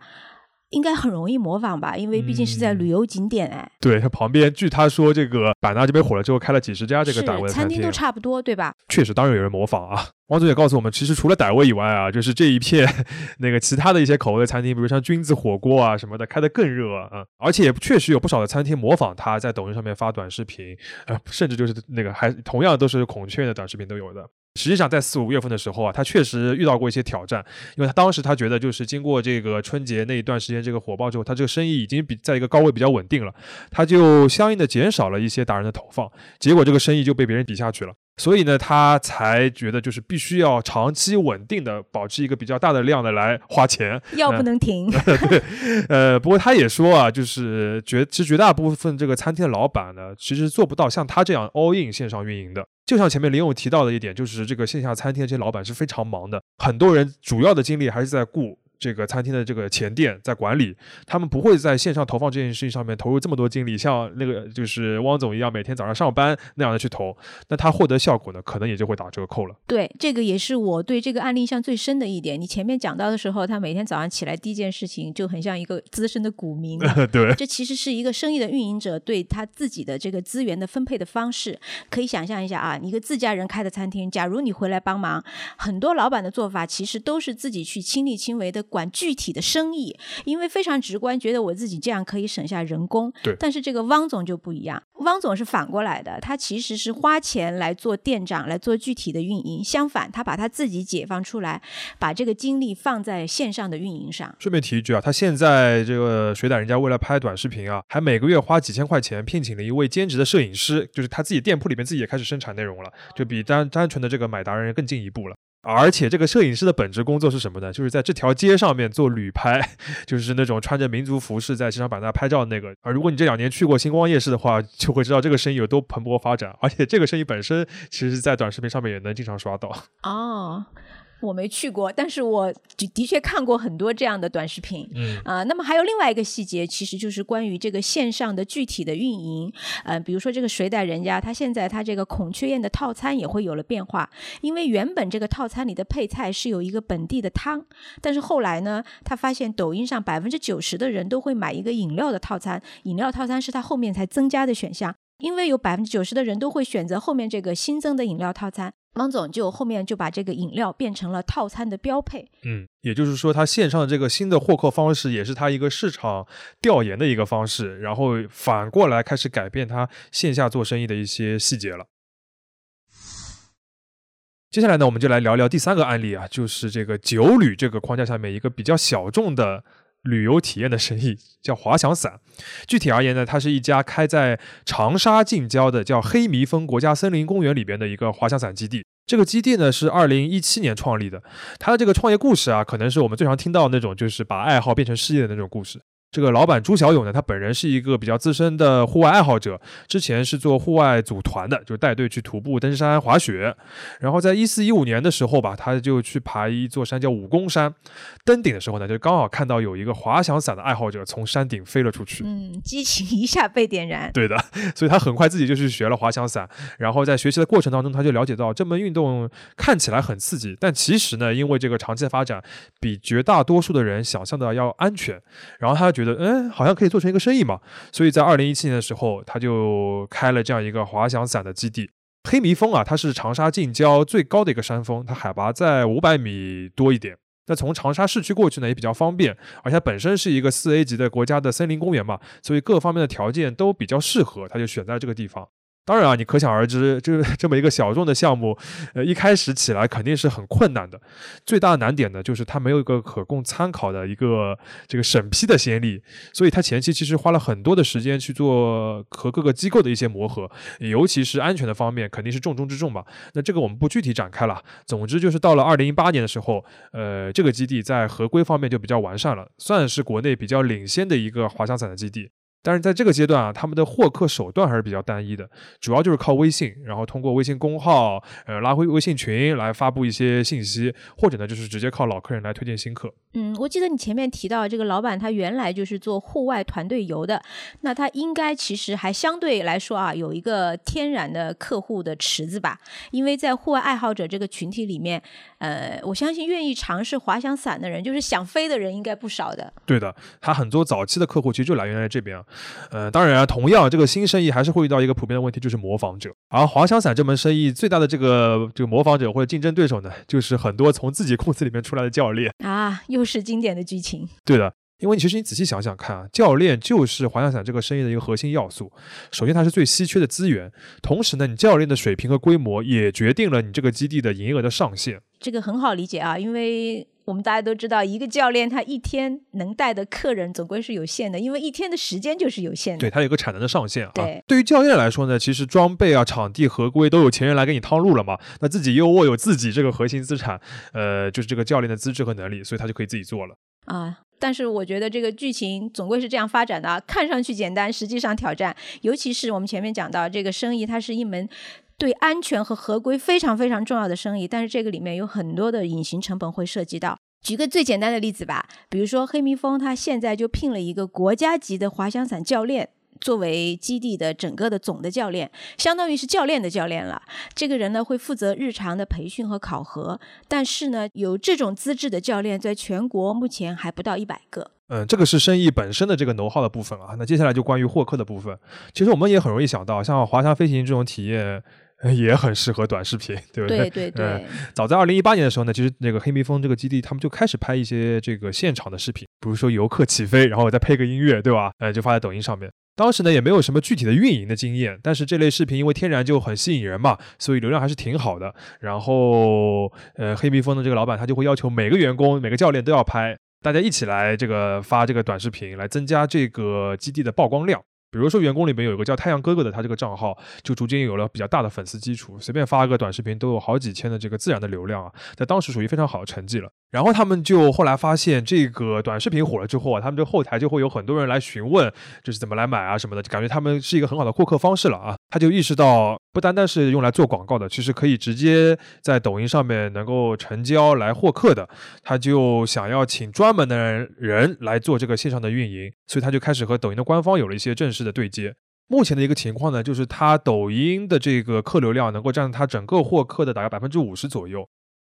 [SPEAKER 2] 应该很容易模仿吧，因为毕竟是在旅游景点哎。
[SPEAKER 1] 对，他旁边据他说，这个版纳这边火了之后，开了几十家这个傣味
[SPEAKER 2] 餐厅，都差不多，对吧？
[SPEAKER 1] 确实，当然有人模仿啊。王总也告诉我们，其实除了傣味以外啊，就是这一片 那个其他的一些口味的餐厅，比如像菌子火锅啊什么的，开的更热啊。而且也确实有不少的餐厅模仿他在抖音上面发短视频，呃，甚至就是那个还同样都是孔雀的短视频都有的。实际上，在四五月份的时候啊，他确实遇到过一些挑战，因为他当时他觉得，就是经过这个春节那一段时间这个火爆之后，他这个生意已经比在一个高位比较稳定了，他就相应的减少了一些达人的投放，结果这个生意就被别人比下去了。所以呢，他才觉得就是必须要长期稳定的保持一个比较大的量的来花钱，
[SPEAKER 2] 药不能停。
[SPEAKER 1] 对，呃，不过他也说啊，就是绝其实绝大部分这个餐厅的老板呢，其实做不到像他这样 all in 线上运营的。就像前面林勇提到的一点，就是这个线下餐厅的这些老板是非常忙的，很多人主要的精力还是在顾。这个餐厅的这个前店在管理，他们不会在线上投放这件事情上面投入这么多精力，像那个就是汪总一样，每天早上上班那样的去投，那他获得效果呢，可能也就会打折扣了。
[SPEAKER 2] 对，这个也是我对这个案例印象最深的一点。你前面讲到的时候，他每天早上起来第一件事情就很像一个资深的股民，
[SPEAKER 1] 对，
[SPEAKER 2] 这其实是一个生意的运营者对他自己的这个资源的分配的方式。可以想象一下啊，一个自家人开的餐厅，假如你回来帮忙，很多老板的做法其实都是自己去亲力亲为的管具体的。生意，因为非常直观，觉得我自己这样可以省下人工。
[SPEAKER 1] 对，
[SPEAKER 2] 但是这个汪总就不一样，汪总是反过来的，他其实是花钱来做店长，来做具体的运营。相反，他把他自己解放出来，把这个精力放在线上的运营上。
[SPEAKER 1] 顺便提一句啊，他现在这个水胆人家为了拍短视频啊，还每个月花几千块钱聘请了一位兼职的摄影师，就是他自己店铺里面自己也开始生产内容了，就比单单纯的这个买达人更进一步了。而且这个摄影师的本职工作是什么呢？就是在这条街上面做旅拍，就是那种穿着民族服饰在西双版纳拍照那个。而如果你这两年去过星光夜市的话，就会知道这个生意有多蓬勃发展。而且这个生意本身，其实在短视频上面也能经常刷到。
[SPEAKER 2] 哦。我没去过，但是我的确看过很多这样的短视频。
[SPEAKER 1] 嗯
[SPEAKER 2] 啊，那么还有另外一个细节，其实就是关于这个线上的具体的运营。呃，比如说这个水胆人家，他现在他这个孔雀宴的套餐也会有了变化，因为原本这个套餐里的配菜是有一个本地的汤，但是后来呢，他发现抖音上百分之九十的人都会买一个饮料的套餐，饮料套餐是他后面才增加的选项，因为有百分之九十的人都会选择后面这个新增的饮料套餐。汪总就后面就把这个饮料变成了套餐的标配。
[SPEAKER 1] 嗯，也就是说，他线上的这个新的获客方式，也是他一个市场调研的一个方式，然后反过来开始改变他线下做生意的一些细节了。接下来呢，我们就来聊聊第三个案例啊，就是这个酒旅这个框架下面一个比较小众的。旅游体验的生意叫滑翔伞，具体而言呢，它是一家开在长沙近郊的叫黑迷峰国家森林公园里边的一个滑翔伞基地。这个基地呢是二零一七年创立的，它的这个创业故事啊，可能是我们最常听到那种就是把爱好变成事业的那种故事。这个老板朱小勇呢，他本人是一个比较资深的户外爱好者，之前是做户外组团的，就带队去徒步、登山、滑雪。然后在一四一五年的时候吧，他就去爬一座山叫武功山，登顶的时候呢，就刚好看到有一个滑翔伞的爱好者从山顶飞了出去，
[SPEAKER 2] 嗯，激情一下被点燃。
[SPEAKER 1] 对的，所以他很快自己就去学了滑翔伞。然后在学习的过程当中，他就了解到这门运动看起来很刺激，但其实呢，因为这个长期的发展，比绝大多数的人想象的要安全。然后他。觉得嗯，好像可以做成一个生意嘛，所以在二零一七年的时候，他就开了这样一个滑翔伞的基地。黑迷峰啊，它是长沙近郊最高的一个山峰，它海拔在五百米多一点。那从长沙市区过去呢，也比较方便，而且本身是一个四 A 级的国家的森林公园嘛，所以各方面的条件都比较适合，他就选在这个地方。当然啊，你可想而知，这这么一个小众的项目，呃，一开始起来肯定是很困难的。最大的难点呢，就是它没有一个可供参考的一个这个审批的先例，所以它前期其实花了很多的时间去做和各个机构的一些磨合，尤其是安全的方面，肯定是重中之重嘛。那这个我们不具体展开了。总之就是到了二零一八年的时候，呃，这个基地在合规方面就比较完善了，算是国内比较领先的一个滑翔伞的基地。但是在这个阶段啊，他们的获客手段还是比较单一的，主要就是靠微信，然后通过微信公号，呃，拉回微信群来发布一些信息，或者呢，就是直接靠老客人来推荐新客。
[SPEAKER 2] 嗯，我记得你前面提到这个老板，他原来就是做户外团队游的，那他应该其实还相对来说啊，有一个天然的客户的池子吧？因为在户外爱好者这个群体里面，呃，我相信愿意尝试滑翔伞的人，就是想飞的人，应该不少的。
[SPEAKER 1] 对的，他很多早期的客户其实就来源于这边啊。呃，当然啊，同样这个新生意还是会遇到一个普遍的问题，就是模仿者。而滑翔伞这门生意最大的这个这个模仿者或者竞争对手呢，就是很多从自己公司里面出来的教练
[SPEAKER 2] 啊，又是经典的剧情。
[SPEAKER 1] 对的。因为其实你仔细想想看啊，教练就是滑翔伞这个生意的一个核心要素。首先，它是最稀缺的资源，同时呢，你教练的水平和规模也决定了你这个基地的营业额的上限。
[SPEAKER 2] 这个很好理解啊，因为我们大家都知道，一个教练他一天能带的客人总归是有限的，因为一天的时间就是有限的。
[SPEAKER 1] 对，他有个产能的上限啊。
[SPEAKER 2] 对，
[SPEAKER 1] 对于教练来说呢，其实装备啊、场地合规都有前人来给你趟路了嘛，那自己又握有自己这个核心资产，呃，就是这个教练的资质和能力，所以他就可以自己做了。
[SPEAKER 2] 啊，但是我觉得这个剧情总归是这样发展的啊，看上去简单，实际上挑战。尤其是我们前面讲到这个生意，它是一门对安全和合规非常非常重要的生意，但是这个里面有很多的隐形成本会涉及到。举个最简单的例子吧，比如说黑蜜蜂，它现在就聘了一个国家级的滑翔伞教练。作为基地的整个的总的教练，相当于是教练的教练了。这个人呢会负责日常的培训和考核，但是呢，有这种资质的教练在全国目前还不到一百个。
[SPEAKER 1] 嗯，这个是生意本身的这个能耗的部分啊。那接下来就关于获客的部分。其实我们也很容易想到，像滑翔飞行这种体验也很适合短视频，对不
[SPEAKER 2] 对？对对 对。
[SPEAKER 1] 早在二零一八年的时候呢，其实那个黑蜜蜂这个基地，他们就开始拍一些这个现场的视频，比如说游客起飞，然后再配个音乐，对吧？呃，就发在抖音上面。当时呢也没有什么具体的运营的经验，但是这类视频因为天然就很吸引人嘛，所以流量还是挺好的。然后，呃，黑蜜蜂的这个老板他就会要求每个员工、每个教练都要拍，大家一起来这个发这个短视频，来增加这个基地的曝光量。比如说员工里面有一个叫太阳哥哥的，他这个账号就逐渐有了比较大的粉丝基础，随便发个短视频都有好几千的这个自然的流量啊，在当时属于非常好的成绩了。然后他们就后来发现，这个短视频火了之后啊，他们这后台就会有很多人来询问，就是怎么来买啊什么的，就感觉他们是一个很好的获客方式了啊。他就意识到，不单单是用来做广告的，其实可以直接在抖音上面能够成交来获客的。他就想要请专门的人来做这个线上的运营，所以他就开始和抖音的官方有了一些正式的对接。目前的一个情况呢，就是他抖音的这个客流量能够占他整个获客的大概百分之五十左右。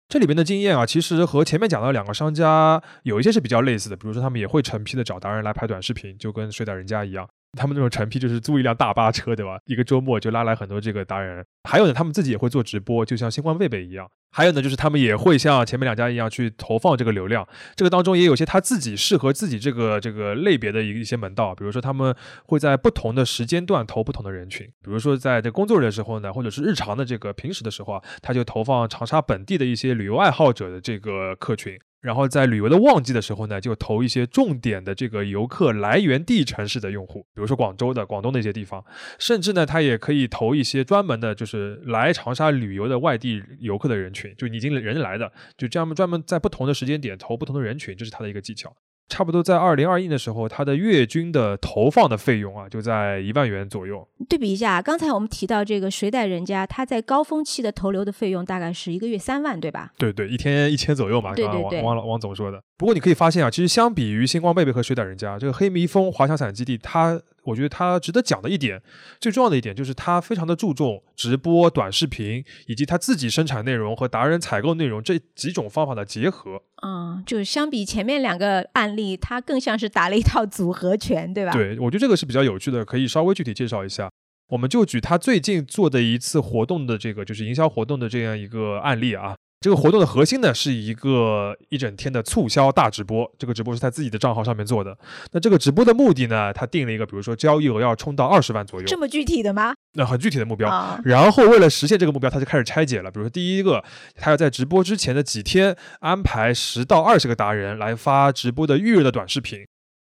[SPEAKER 1] 这里边的经验啊，其实和前面讲到两个商家有一些是比较类似的，比如说他们也会成批的找达人来拍短视频，就跟睡袋人家一样。他们那种成批就是租一辆大巴车，对吧？一个周末就拉来很多这个达人。还有呢，他们自己也会做直播，就像星光贝贝一样。还有呢，就是他们也会像前面两家一样去投放这个流量。这个当中也有些他自己适合自己这个这个类别的一一些门道，比如说他们会在不同的时间段投不同的人群。比如说在这工作日的时候呢，或者是日常的这个平时的时候啊，他就投放长沙本地的一些旅游爱好者的这个客群。然后在旅游的旺季的时候呢，就投一些重点的这个游客来源地城市的用户，比如说广州的、广东的一些地方，甚至呢，他也可以投一些专门的，就是来长沙旅游的外地游客的人群，就已经人来的，就这样专门在不同的时间点投不同的人群，这是他的一个技巧。差不多在二零二一年的时候，它的月均的投放的费用啊，就在一万元左右。
[SPEAKER 2] 对比一下，刚才我们提到这个谁带人家，他在高峰期的投流的费用大概是一个月三万，对吧？
[SPEAKER 1] 对对，一天一千左右嘛。
[SPEAKER 2] 对对对，
[SPEAKER 1] 王王王总说的。不过你可以发现啊，其实相比于星光贝贝和水胆人家，这个黑蜜蜂滑翔伞基地，它我觉得他值得讲的一点，最重要的一点就是他非常的注重直播、短视频以及他自己生产内容和达人采购内容这几种方法的结合。
[SPEAKER 2] 嗯，就是相比前面两个案例，它更像是打了一套组合拳，对吧？
[SPEAKER 1] 对，我觉得这个是比较有趣的，可以稍微具体介绍一下。我们就举他最近做的一次活动的这个，就是营销活动的这样一个案例啊。这个活动的核心呢，是一个一整天的促销大直播。这个直播是他自己的账号上面做的。那这个直播的目的呢，他定了一个，比如说交易额要冲到二十万左右，
[SPEAKER 2] 这么具体的吗？
[SPEAKER 1] 那很具体的目标。然后为了实现这个目标，他就开始拆解了。比如说第一个，他要在直播之前的几天安排十到二十个达人来发直播的预热的短视频。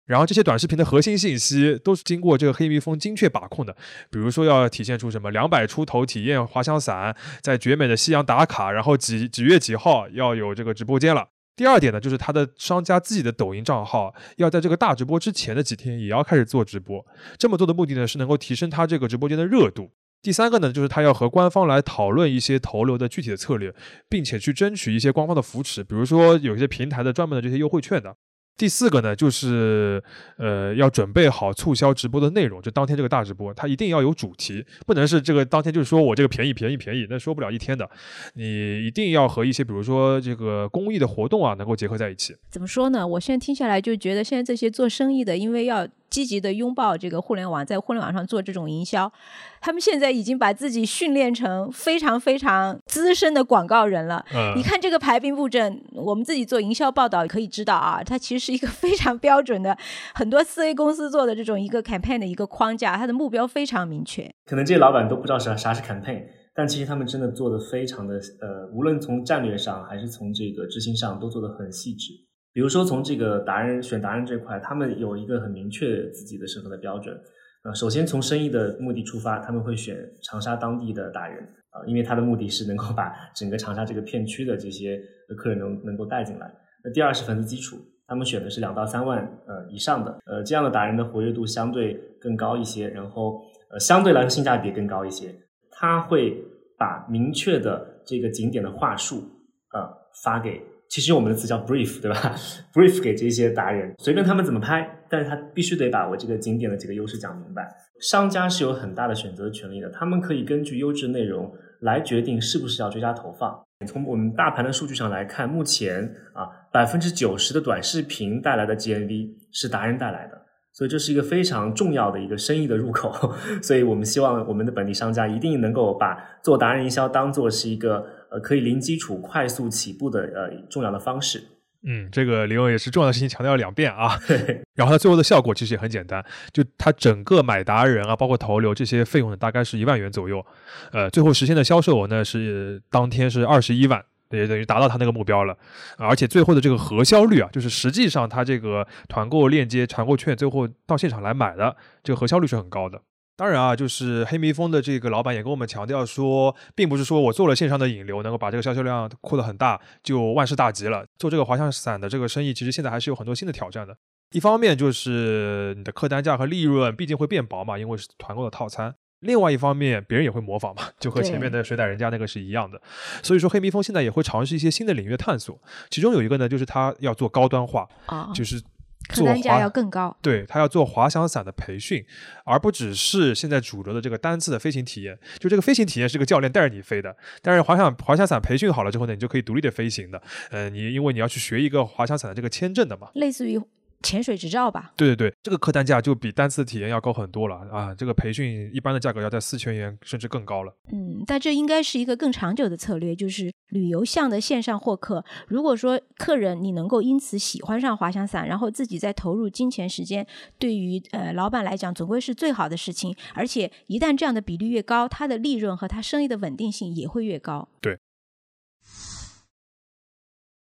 [SPEAKER 1] 然后这些短视频的核心信息都是经过这个黑蜜蜂精确把控的，比如说要体现出什么两百出头体验滑翔伞，在绝美的夕阳打卡，然后几几月几号要有这个直播间了。第二点呢，就是他的商家自己的抖音账号要在这个大直播之前的几天也要开始做直播。这么做的目的呢，是能够提升他这个直播间的热度。第三个呢，就是他要和官方来讨论一些投流的具体的策略，并且去争取一些官方的扶持，比如说有些平台的专门的这些优惠券的。第四个呢，就是呃，要准备好促销直播的内容。就当天这个大直播，它一定要有主题，不能是这个当天就是说我这个便宜便宜便宜，那说不了一天的。你一定要和一些比如说这个公益的活动啊，能够结合在一起。
[SPEAKER 2] 怎么说呢？我现在听下来就觉得，现在这些做生意的，因为要积极的拥抱这个互联网，在互联网上做这种营销。他们现在已经把自己训练成非常非常资深的广告人了。
[SPEAKER 1] 嗯
[SPEAKER 2] 你看这个排兵布阵，我们自己做营销报道可以知道啊，它其实是一个非常标准的，很多四 A 公司做的这种一个 campaign 的一个框架，它的目标非常明确。
[SPEAKER 3] 可能这些老板都不知道啥啥是 campaign，但其实他们真的做的非常的呃，无论从战略上还是从这个执行上都做的很细致。比如说从这个达人选达人这块，他们有一个很明确自己的审核的标准。呃，首先从生意的目的出发，他们会选长沙当地的达人啊、因为他的目的是能够把整个长沙这个片区的这些客人能能够带进来。那第二是粉丝基础，他们选的是两到三万呃以上的，呃这样的达人的活跃度相对更高一些，然后呃相对来说性价比更高一些。他会把明确的这个景点的话术呃发给，其实我们的词叫 brief 对吧？brief 给这些达人，随便他们怎么拍，但是他必须得把我这个景点的几个优势讲明白。商家是有很大的选择权利的，他们可以根据优质内容来决定是不是要追加投放。从我们大盘的数据上来看，目前啊百分之九十的短视频带来的 GMV 是达人带来的，所以这是一个非常重要的一个生意的入口。所以我们希望我们的本地商家一定能够把做达人营销当做是一个呃可以零基础快速起步的呃重要的方式。
[SPEAKER 1] 嗯，这个李勇也是重要的事情强调了两遍啊。然后它最后的效果其实也很简单，就它整个买达人啊，包括投流这些费用呢，大概是一万元左右。呃，最后实现的销售额呢是当天是二十一万。也等于达到他那个目标了，而且最后的这个核销率啊，就是实际上他这个团购链接、团购券最后到现场来买的，这个核销率是很高的。当然啊，就是黑蜜蜂的这个老板也跟我们强调说，并不是说我做了线上的引流，能够把这个销售量扩得很大，就万事大吉了。做这个滑翔伞的这个生意，其实现在还是有很多新的挑战的。一方面就是你的客单价和利润毕竟会变薄嘛，因为是团购的套餐。另外一方面，别人也会模仿嘛，就和前面的水胆人家那个是一样的。所以说，黑蜜蜂现在也会尝试一些新的领域的探索，其中有一个呢，就是它要做高端化，
[SPEAKER 2] 啊，
[SPEAKER 1] 就是做
[SPEAKER 2] 客单价
[SPEAKER 1] 滑
[SPEAKER 2] 要更高。
[SPEAKER 1] 对他要做滑翔伞的培训，而不只是现在主流的这个单次的飞行体验。就这个飞行体验是个教练带着你飞的，但是滑翔滑翔伞培训好了之后呢，你就可以独立的飞行的。呃，你因为你要去学一个滑翔伞的这个签证的嘛。
[SPEAKER 2] 类似于潜水执照吧。
[SPEAKER 1] 对对对，这个客单价就比单次体验要高很多了啊！这个培训一般的价格要在四千元甚至更高了。
[SPEAKER 2] 嗯，但这应该是一个更长久的策略，就是旅游向的线上获客。如果说客人你能够因此喜欢上滑翔伞，然后自己再投入金钱时间，对于呃老板来讲总归是最好的事情。而且一旦这样的比例越高，它的利润和它生意的稳定性也会越高。
[SPEAKER 1] 对。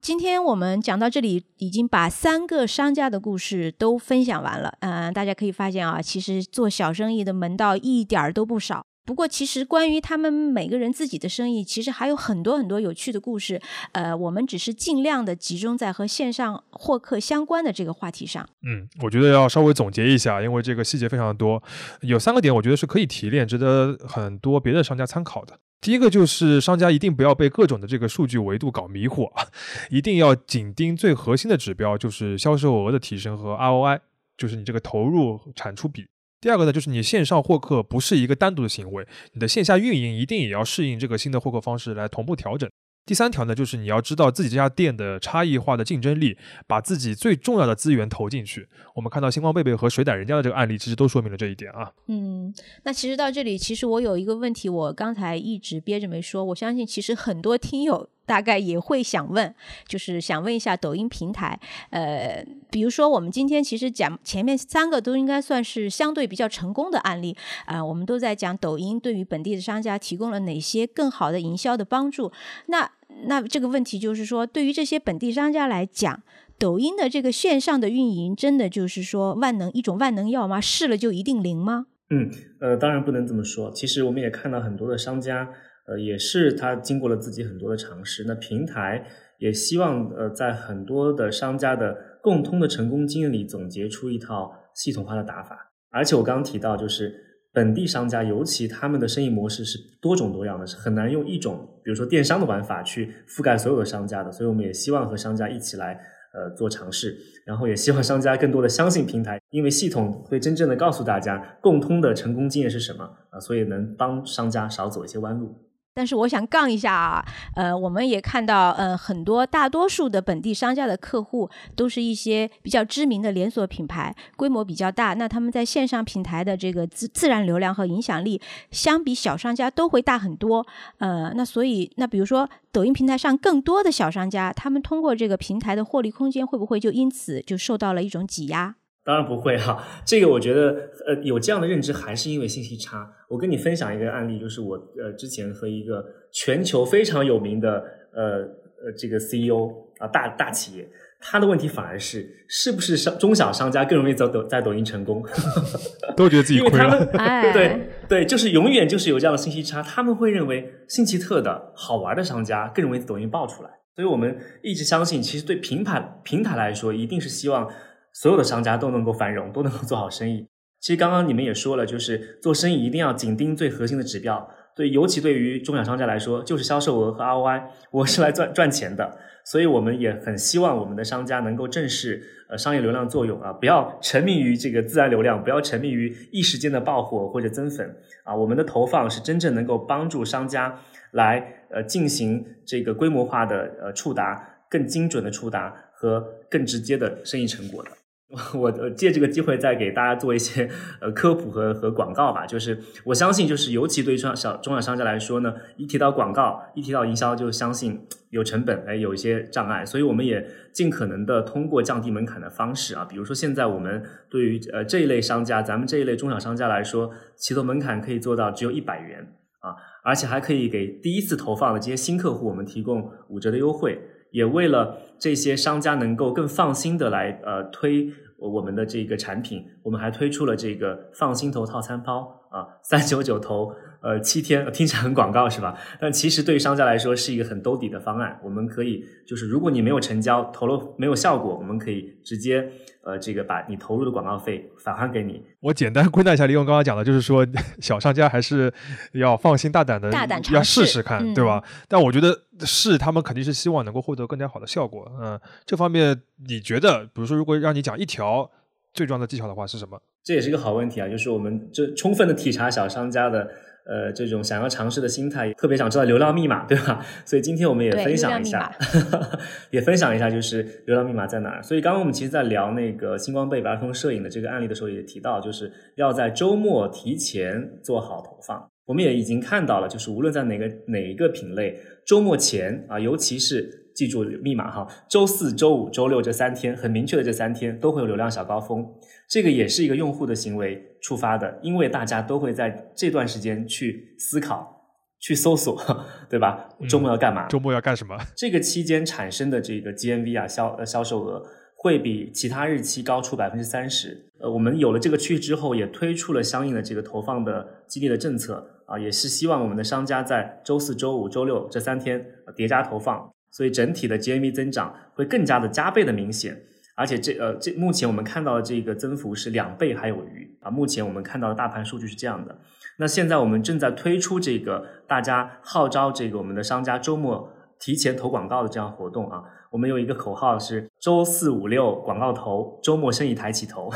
[SPEAKER 2] 今天我们讲到这里，已经把三个商家的故事都分享完了。嗯、大家可以发现啊，其实做小生意的门道一点儿都不少。不过，其实关于他们每个人自己的生意，其实还有很多很多有趣的故事。呃，我们只是尽量的集中在和线上获客相关的这个话题上。
[SPEAKER 1] 嗯，我觉得要稍微总结一下，因为这个细节非常多，有三个点我觉得是可以提炼，值得很多别的商家参考的。第一个就是商家一定不要被各种的这个数据维度搞迷惑啊，一定要紧盯最核心的指标，就是销售额的提升和 ROI，就是你这个投入产出比。第二个呢，就是你线上获客不是一个单独的行为，你的线下运营一定也要适应这个新的获客方式来同步调整。第三条呢，就是你要知道自己这家店的差异化的竞争力，把自己最重要的资源投进去。我们看到星光贝贝和水胆人家的这个案例，其实都说明了这一点啊。
[SPEAKER 2] 嗯，那其实到这里，其实我有一个问题，我刚才一直憋着没说。我相信，其实很多听友大概也会想问，就是想问一下抖音平台，呃，比如说我们今天其实讲前面三个都应该算是相对比较成功的案例啊、我们都在讲抖音对于本地的商家提供了哪些更好的营销的帮助。那那这个问题就是说，对于这些本地商家来讲，抖音的这个线上的运营，真的就是说万能一种万能药吗？试了就一定灵吗？
[SPEAKER 3] 嗯，呃，当然不能这么说。其实我们也看到很多的商家，呃，也是他经过了自己很多的尝试。那平台也希望，呃，在很多的商家的共通的成功经验里总结出一套系统化的打法。而且我刚刚提到，就是本地商家，尤其他们的生意模式是多种多样的，是很难用一种，比如说电商的玩法去覆盖所有的商家的。所以我们也希望和商家一起来。呃，做尝试，然后也希望商家更多的相信平台，因为系统会真正的告诉大家共通的成功经验是什么啊、所以能帮商家少走一些弯路。
[SPEAKER 2] 但是我想杠一下啊，呃，我们也看到，呃，很多大多数的本地商家的客户都是一些比较知名的连锁品牌，规模比较大，那他们在线上平台的这个自自然流量和影响力，相比小商家都会大很多。呃，那所以，那比如说抖音平台上更多的小商家，他们通过这个平台的获利空间，会不会就因此就受到了一种挤压？
[SPEAKER 3] 当然不会哈，这个我觉得，呃，有这样的认知还是因为信息差。我跟你分享一个案例，就是我呃之前和一个全球非常有名的呃呃这个 CEO 啊大大企业，他的问题反而是是不是商中小商家更容易在抖在抖音成功，
[SPEAKER 1] 都觉得自己亏了。
[SPEAKER 3] 对对，就是永远就是有这样的信息差，他们会认为新奇特的好玩的商家更容易抖音爆出来。所以我们一直相信，其实对平台平台来说，一定是希望。所有的商家都能够繁荣，都能够做好生意。其实刚刚你们也说了，就是做生意一定要紧盯最核心的指标。对，尤其对于中小商家来说，就是销售额和 ROI，我是来赚赚钱的。所以我们也很希望我们的商家能够正视呃商业流量作用啊，不要沉迷于这个自然流量，不要沉迷于一时间的爆火或者增粉啊。我们的投放是真正能够帮助商家来呃进行这个规模化的呃触达，更精准的触达和更直接的生意成果的。我借这个机会再给大家做一些呃科普和和广告吧。就是我相信，就是尤其对中小中小商家来说呢，一提到广告，一提到营销，就相信有成本，哎，有一些障碍。所以我们也尽可能的通过降低门槛的方式啊，比如说现在我们对于呃这一类商家，咱们这一类中小商家来说，起投门槛可以做到只有一百元啊，而且还可以给第一次投放的这些新客户，我们提供五折的优惠。也为了这些商家能够更放心的来呃推我们的这个产品，我们还推出了这个放心投套餐包啊，三九九投呃七天，听起来很广告是吧？但其实对于商家来说是一个很兜底的方案。我们可以就是如果你没有成交，投了没有效果，我们可以直接。呃，这个把你投入的广告费返还给你。
[SPEAKER 1] 我简单归纳一下，李勇刚刚讲的，就是说 小商家还是要放心大胆的，
[SPEAKER 2] 大胆
[SPEAKER 1] 要试试看，对吧？但我觉得试他们肯定是希望能够获得更加好的效果。嗯，这方面你觉得，比如说如果让你讲一条最重要的技巧的话，是什么？
[SPEAKER 3] 这也是一个好问题啊，就是我们这充分的体察小商家的。呃，这种想要尝试的心态，特别想知道流量密码，对吧？所以今天我们也分享一下，也分享一下，就是流量密码在哪儿。所以刚刚我们其实，在聊那个星光贝儿童摄影的这个案例的时候，也提到，就是要在周末提前做好投放。我们也已经看到了，就是无论在哪个哪一个品类，周末前啊，尤其是记住密码哈，周四周五周六这三天，很明确的这三天都会有流量小高峰。这个也是一个用户的行为触发的，因为大家都会在这段时间去思考、去搜索，对吧？周末要干嘛？
[SPEAKER 1] 周末要干什么？
[SPEAKER 3] 这个期间产生的这个 GMV 啊，销呃销售额会比其他日期高出百分之三十。呃，我们有了这个趋势之后，也推出了相应的这个投放的激励的政策啊，也是希望我们的商家在周四周五周六这三天叠加投放，所以整体的 GMV 增长会更加的加倍的明显。而且这呃，这目前我们看到的这个增幅是两倍还有余啊。目前我们看到的大盘数据是这样的。那现在我们正在推出这个大家号召这个我们的商家周末提前投广告的这样活动啊。我们有一个口号是周四五六广告投，周末生意抬起头，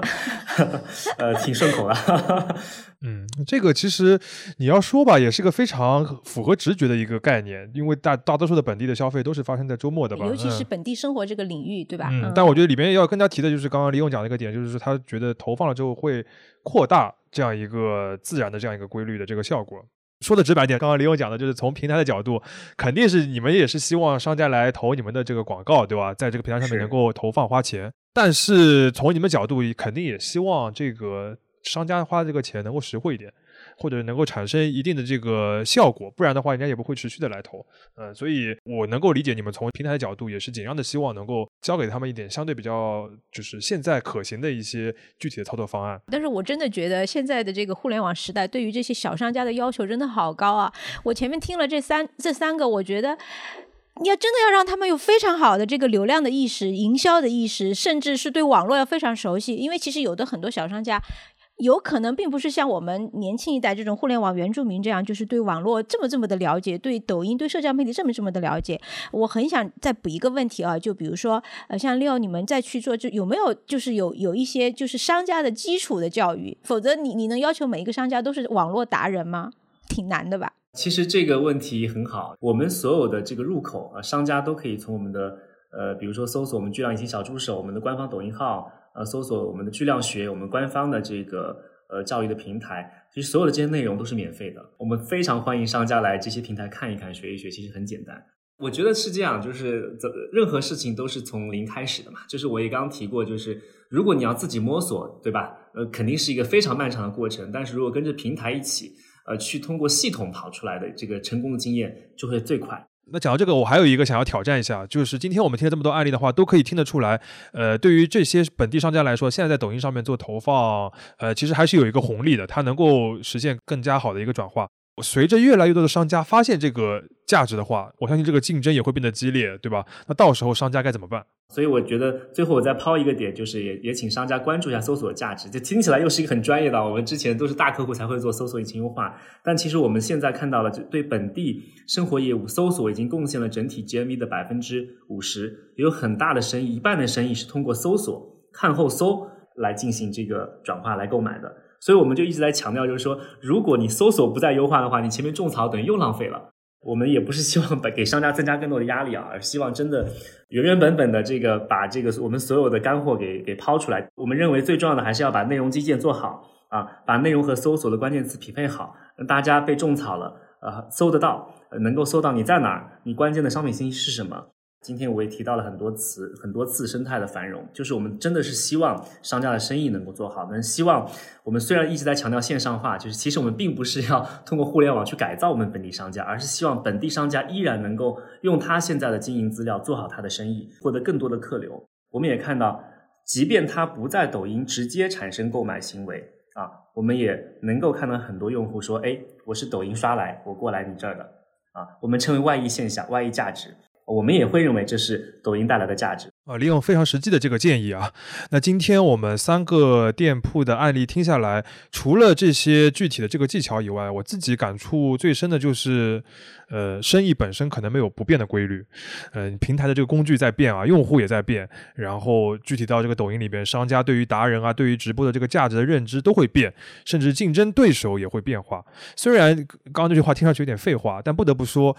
[SPEAKER 3] 呃，挺顺口的。
[SPEAKER 1] 嗯，这个其实你要说吧，也是个非常符合直觉的一个概念，因为大大多数的本地的消费都是发生在周末的吧，
[SPEAKER 2] 尤其是本地生活这个领域，对吧？
[SPEAKER 1] 嗯，但我觉得里面要更加提的就是刚刚李勇讲的一个点，就是说他觉得投放了之后会扩大这样一个自然的这样一个规律的这个效果。说的直白点，刚刚李勇讲的就是从平台的角度，肯定是你们也是希望商家来投你们的这个广告，对吧？在这个平台上面能够投放花钱，但是从你们角度，肯定也希望这个。商家花这个钱能够实惠一点，或者能够产生一定的这个效果，不然的话，人家也不会持续的来投。嗯，所以我能够理解你们从平台的角度，也是尽量的希望能够交给他们一点相对比较就是现在可行的一些具体的操作方案。
[SPEAKER 2] 但是我真的觉得现在的这个互联网时代，对于这些小商家的要求真的好高啊！我前面听了这三这三个，我觉得你要真的要让他们有非常好的这个流量的意识、营销的意识，甚至是对网络要非常熟悉，因为其实有的很多小商家。有可能并不是像我们年轻一代这种互联网原住民这样，就是对网络这么这么的了解，对抖音、对社交媒体这么这么的了解。我很想再补一个问题啊，就比如说，呃，像六，你们再去做，就有没有就是有有一些就是商家的基础的教育？否则你你能要求每一个商家都是网络达人吗？挺难的吧？
[SPEAKER 3] 其实这个问题很好，我们所有的这个入口啊，商家都可以从我们的呃，比如说搜索我们巨量引擎小助手，我们的官方抖音号，呃，搜索我们的巨量学，我们官方的这个呃教育的平台，其实所有的这些内容都是免费的。我们非常欢迎商家来这些平台看一看、学一学，其实很简单。我觉得是这样，就是任何事情都是从零开始的嘛。就是我也刚刚提过，就是如果你要自己摸索，对吧？呃，肯定是一个非常漫长的过程。但是如果跟着平台一起，呃，去通过系统跑出来的这个成功的经验，就会最快。
[SPEAKER 1] 那讲到这个，我还有一个想要挑战一下，就是今天我们听了这么多案例的话，都可以听得出来，呃，对于这些本地商家来说，现在在抖音上面做投放，呃，其实还是有一个红利的，它能够实现更加好的一个转化。随着越来越多的商家发现这个价值的话，我相信这个竞争也会变得激烈，对吧？那到时候商家该怎么办？
[SPEAKER 3] 所以我觉得最后我再抛一个点，就是也也请商家关注一下搜索价值。这听起来又是一个很专业的，我们之前都是大客户才会做搜索引擎优化，但其实我们现在看到了，就对本地生活业务搜索已经贡献了整体 GMV 的百分之五十，有很大的生意，一半的生意是通过搜索看后搜来进行这个转化来购买的。所以我们就一直在强调，就是说，如果你搜索不再优化的话，你前面种草等于又浪费了。我们也不是希望把给商家增加更多的压力啊，而是希望真的原原本本的这个把这个我们所有的干货给给抛出来。我们认为最重要的还是要把内容基建做好啊，把内容和搜索的关键词匹配好，大家被种草了，呃，搜得到，能够搜到你在哪儿，你关键的商品信息是什么。今天我也提到了很多词，很多次生态的繁荣，就是我们真的是希望商家的生意能够做好。能希望我们虽然一直在强调线上化，就是其实我们并不是要通过互联网去改造我们本地商家，而是希望本地商家依然能够用他现在的经营资料做好他的生意，获得更多的客流。我们也看到，即便他不在抖音直接产生购买行为啊，我们也能够看到很多用户说：“哎，我是抖音刷来，我过来你这儿的啊。”我们称为外溢现象、外溢价值。我们也会认为这是抖音带来的价值
[SPEAKER 1] 啊，利用非常实际的这个建议啊。那今天我们三个店铺的案例听下来，除了这些具体的这个技巧以外，我自己感触最深的就是，呃，生意本身可能没有不变的规律，嗯，平台的这个工具在变啊，用户也在变，然后具体到这个抖音里边，商家对于达人啊，对于直播的这个价值的认知都会变，甚至竞争对手也会变化。虽然刚刚这句话听上去有点废话，但不得不说。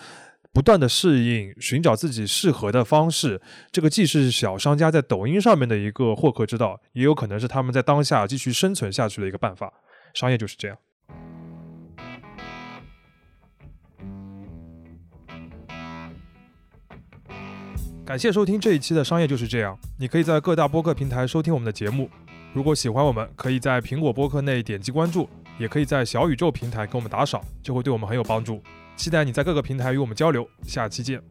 [SPEAKER 1] 不断的适应，寻找自己适合的方式，这个既是小商家在抖音上面的一个获客之道，也有可能是他们在当下继续生存下去的一个办法。商业就是这样。感谢收听这一期的《商业就是这样》，你可以在各大播客平台收听我们的节目。如果喜欢我们，可以在苹果播客内点击关注，也可以在小宇宙平台给我们打赏，就会对我们很有帮助。期待你在各个平台与我们交流，下期见。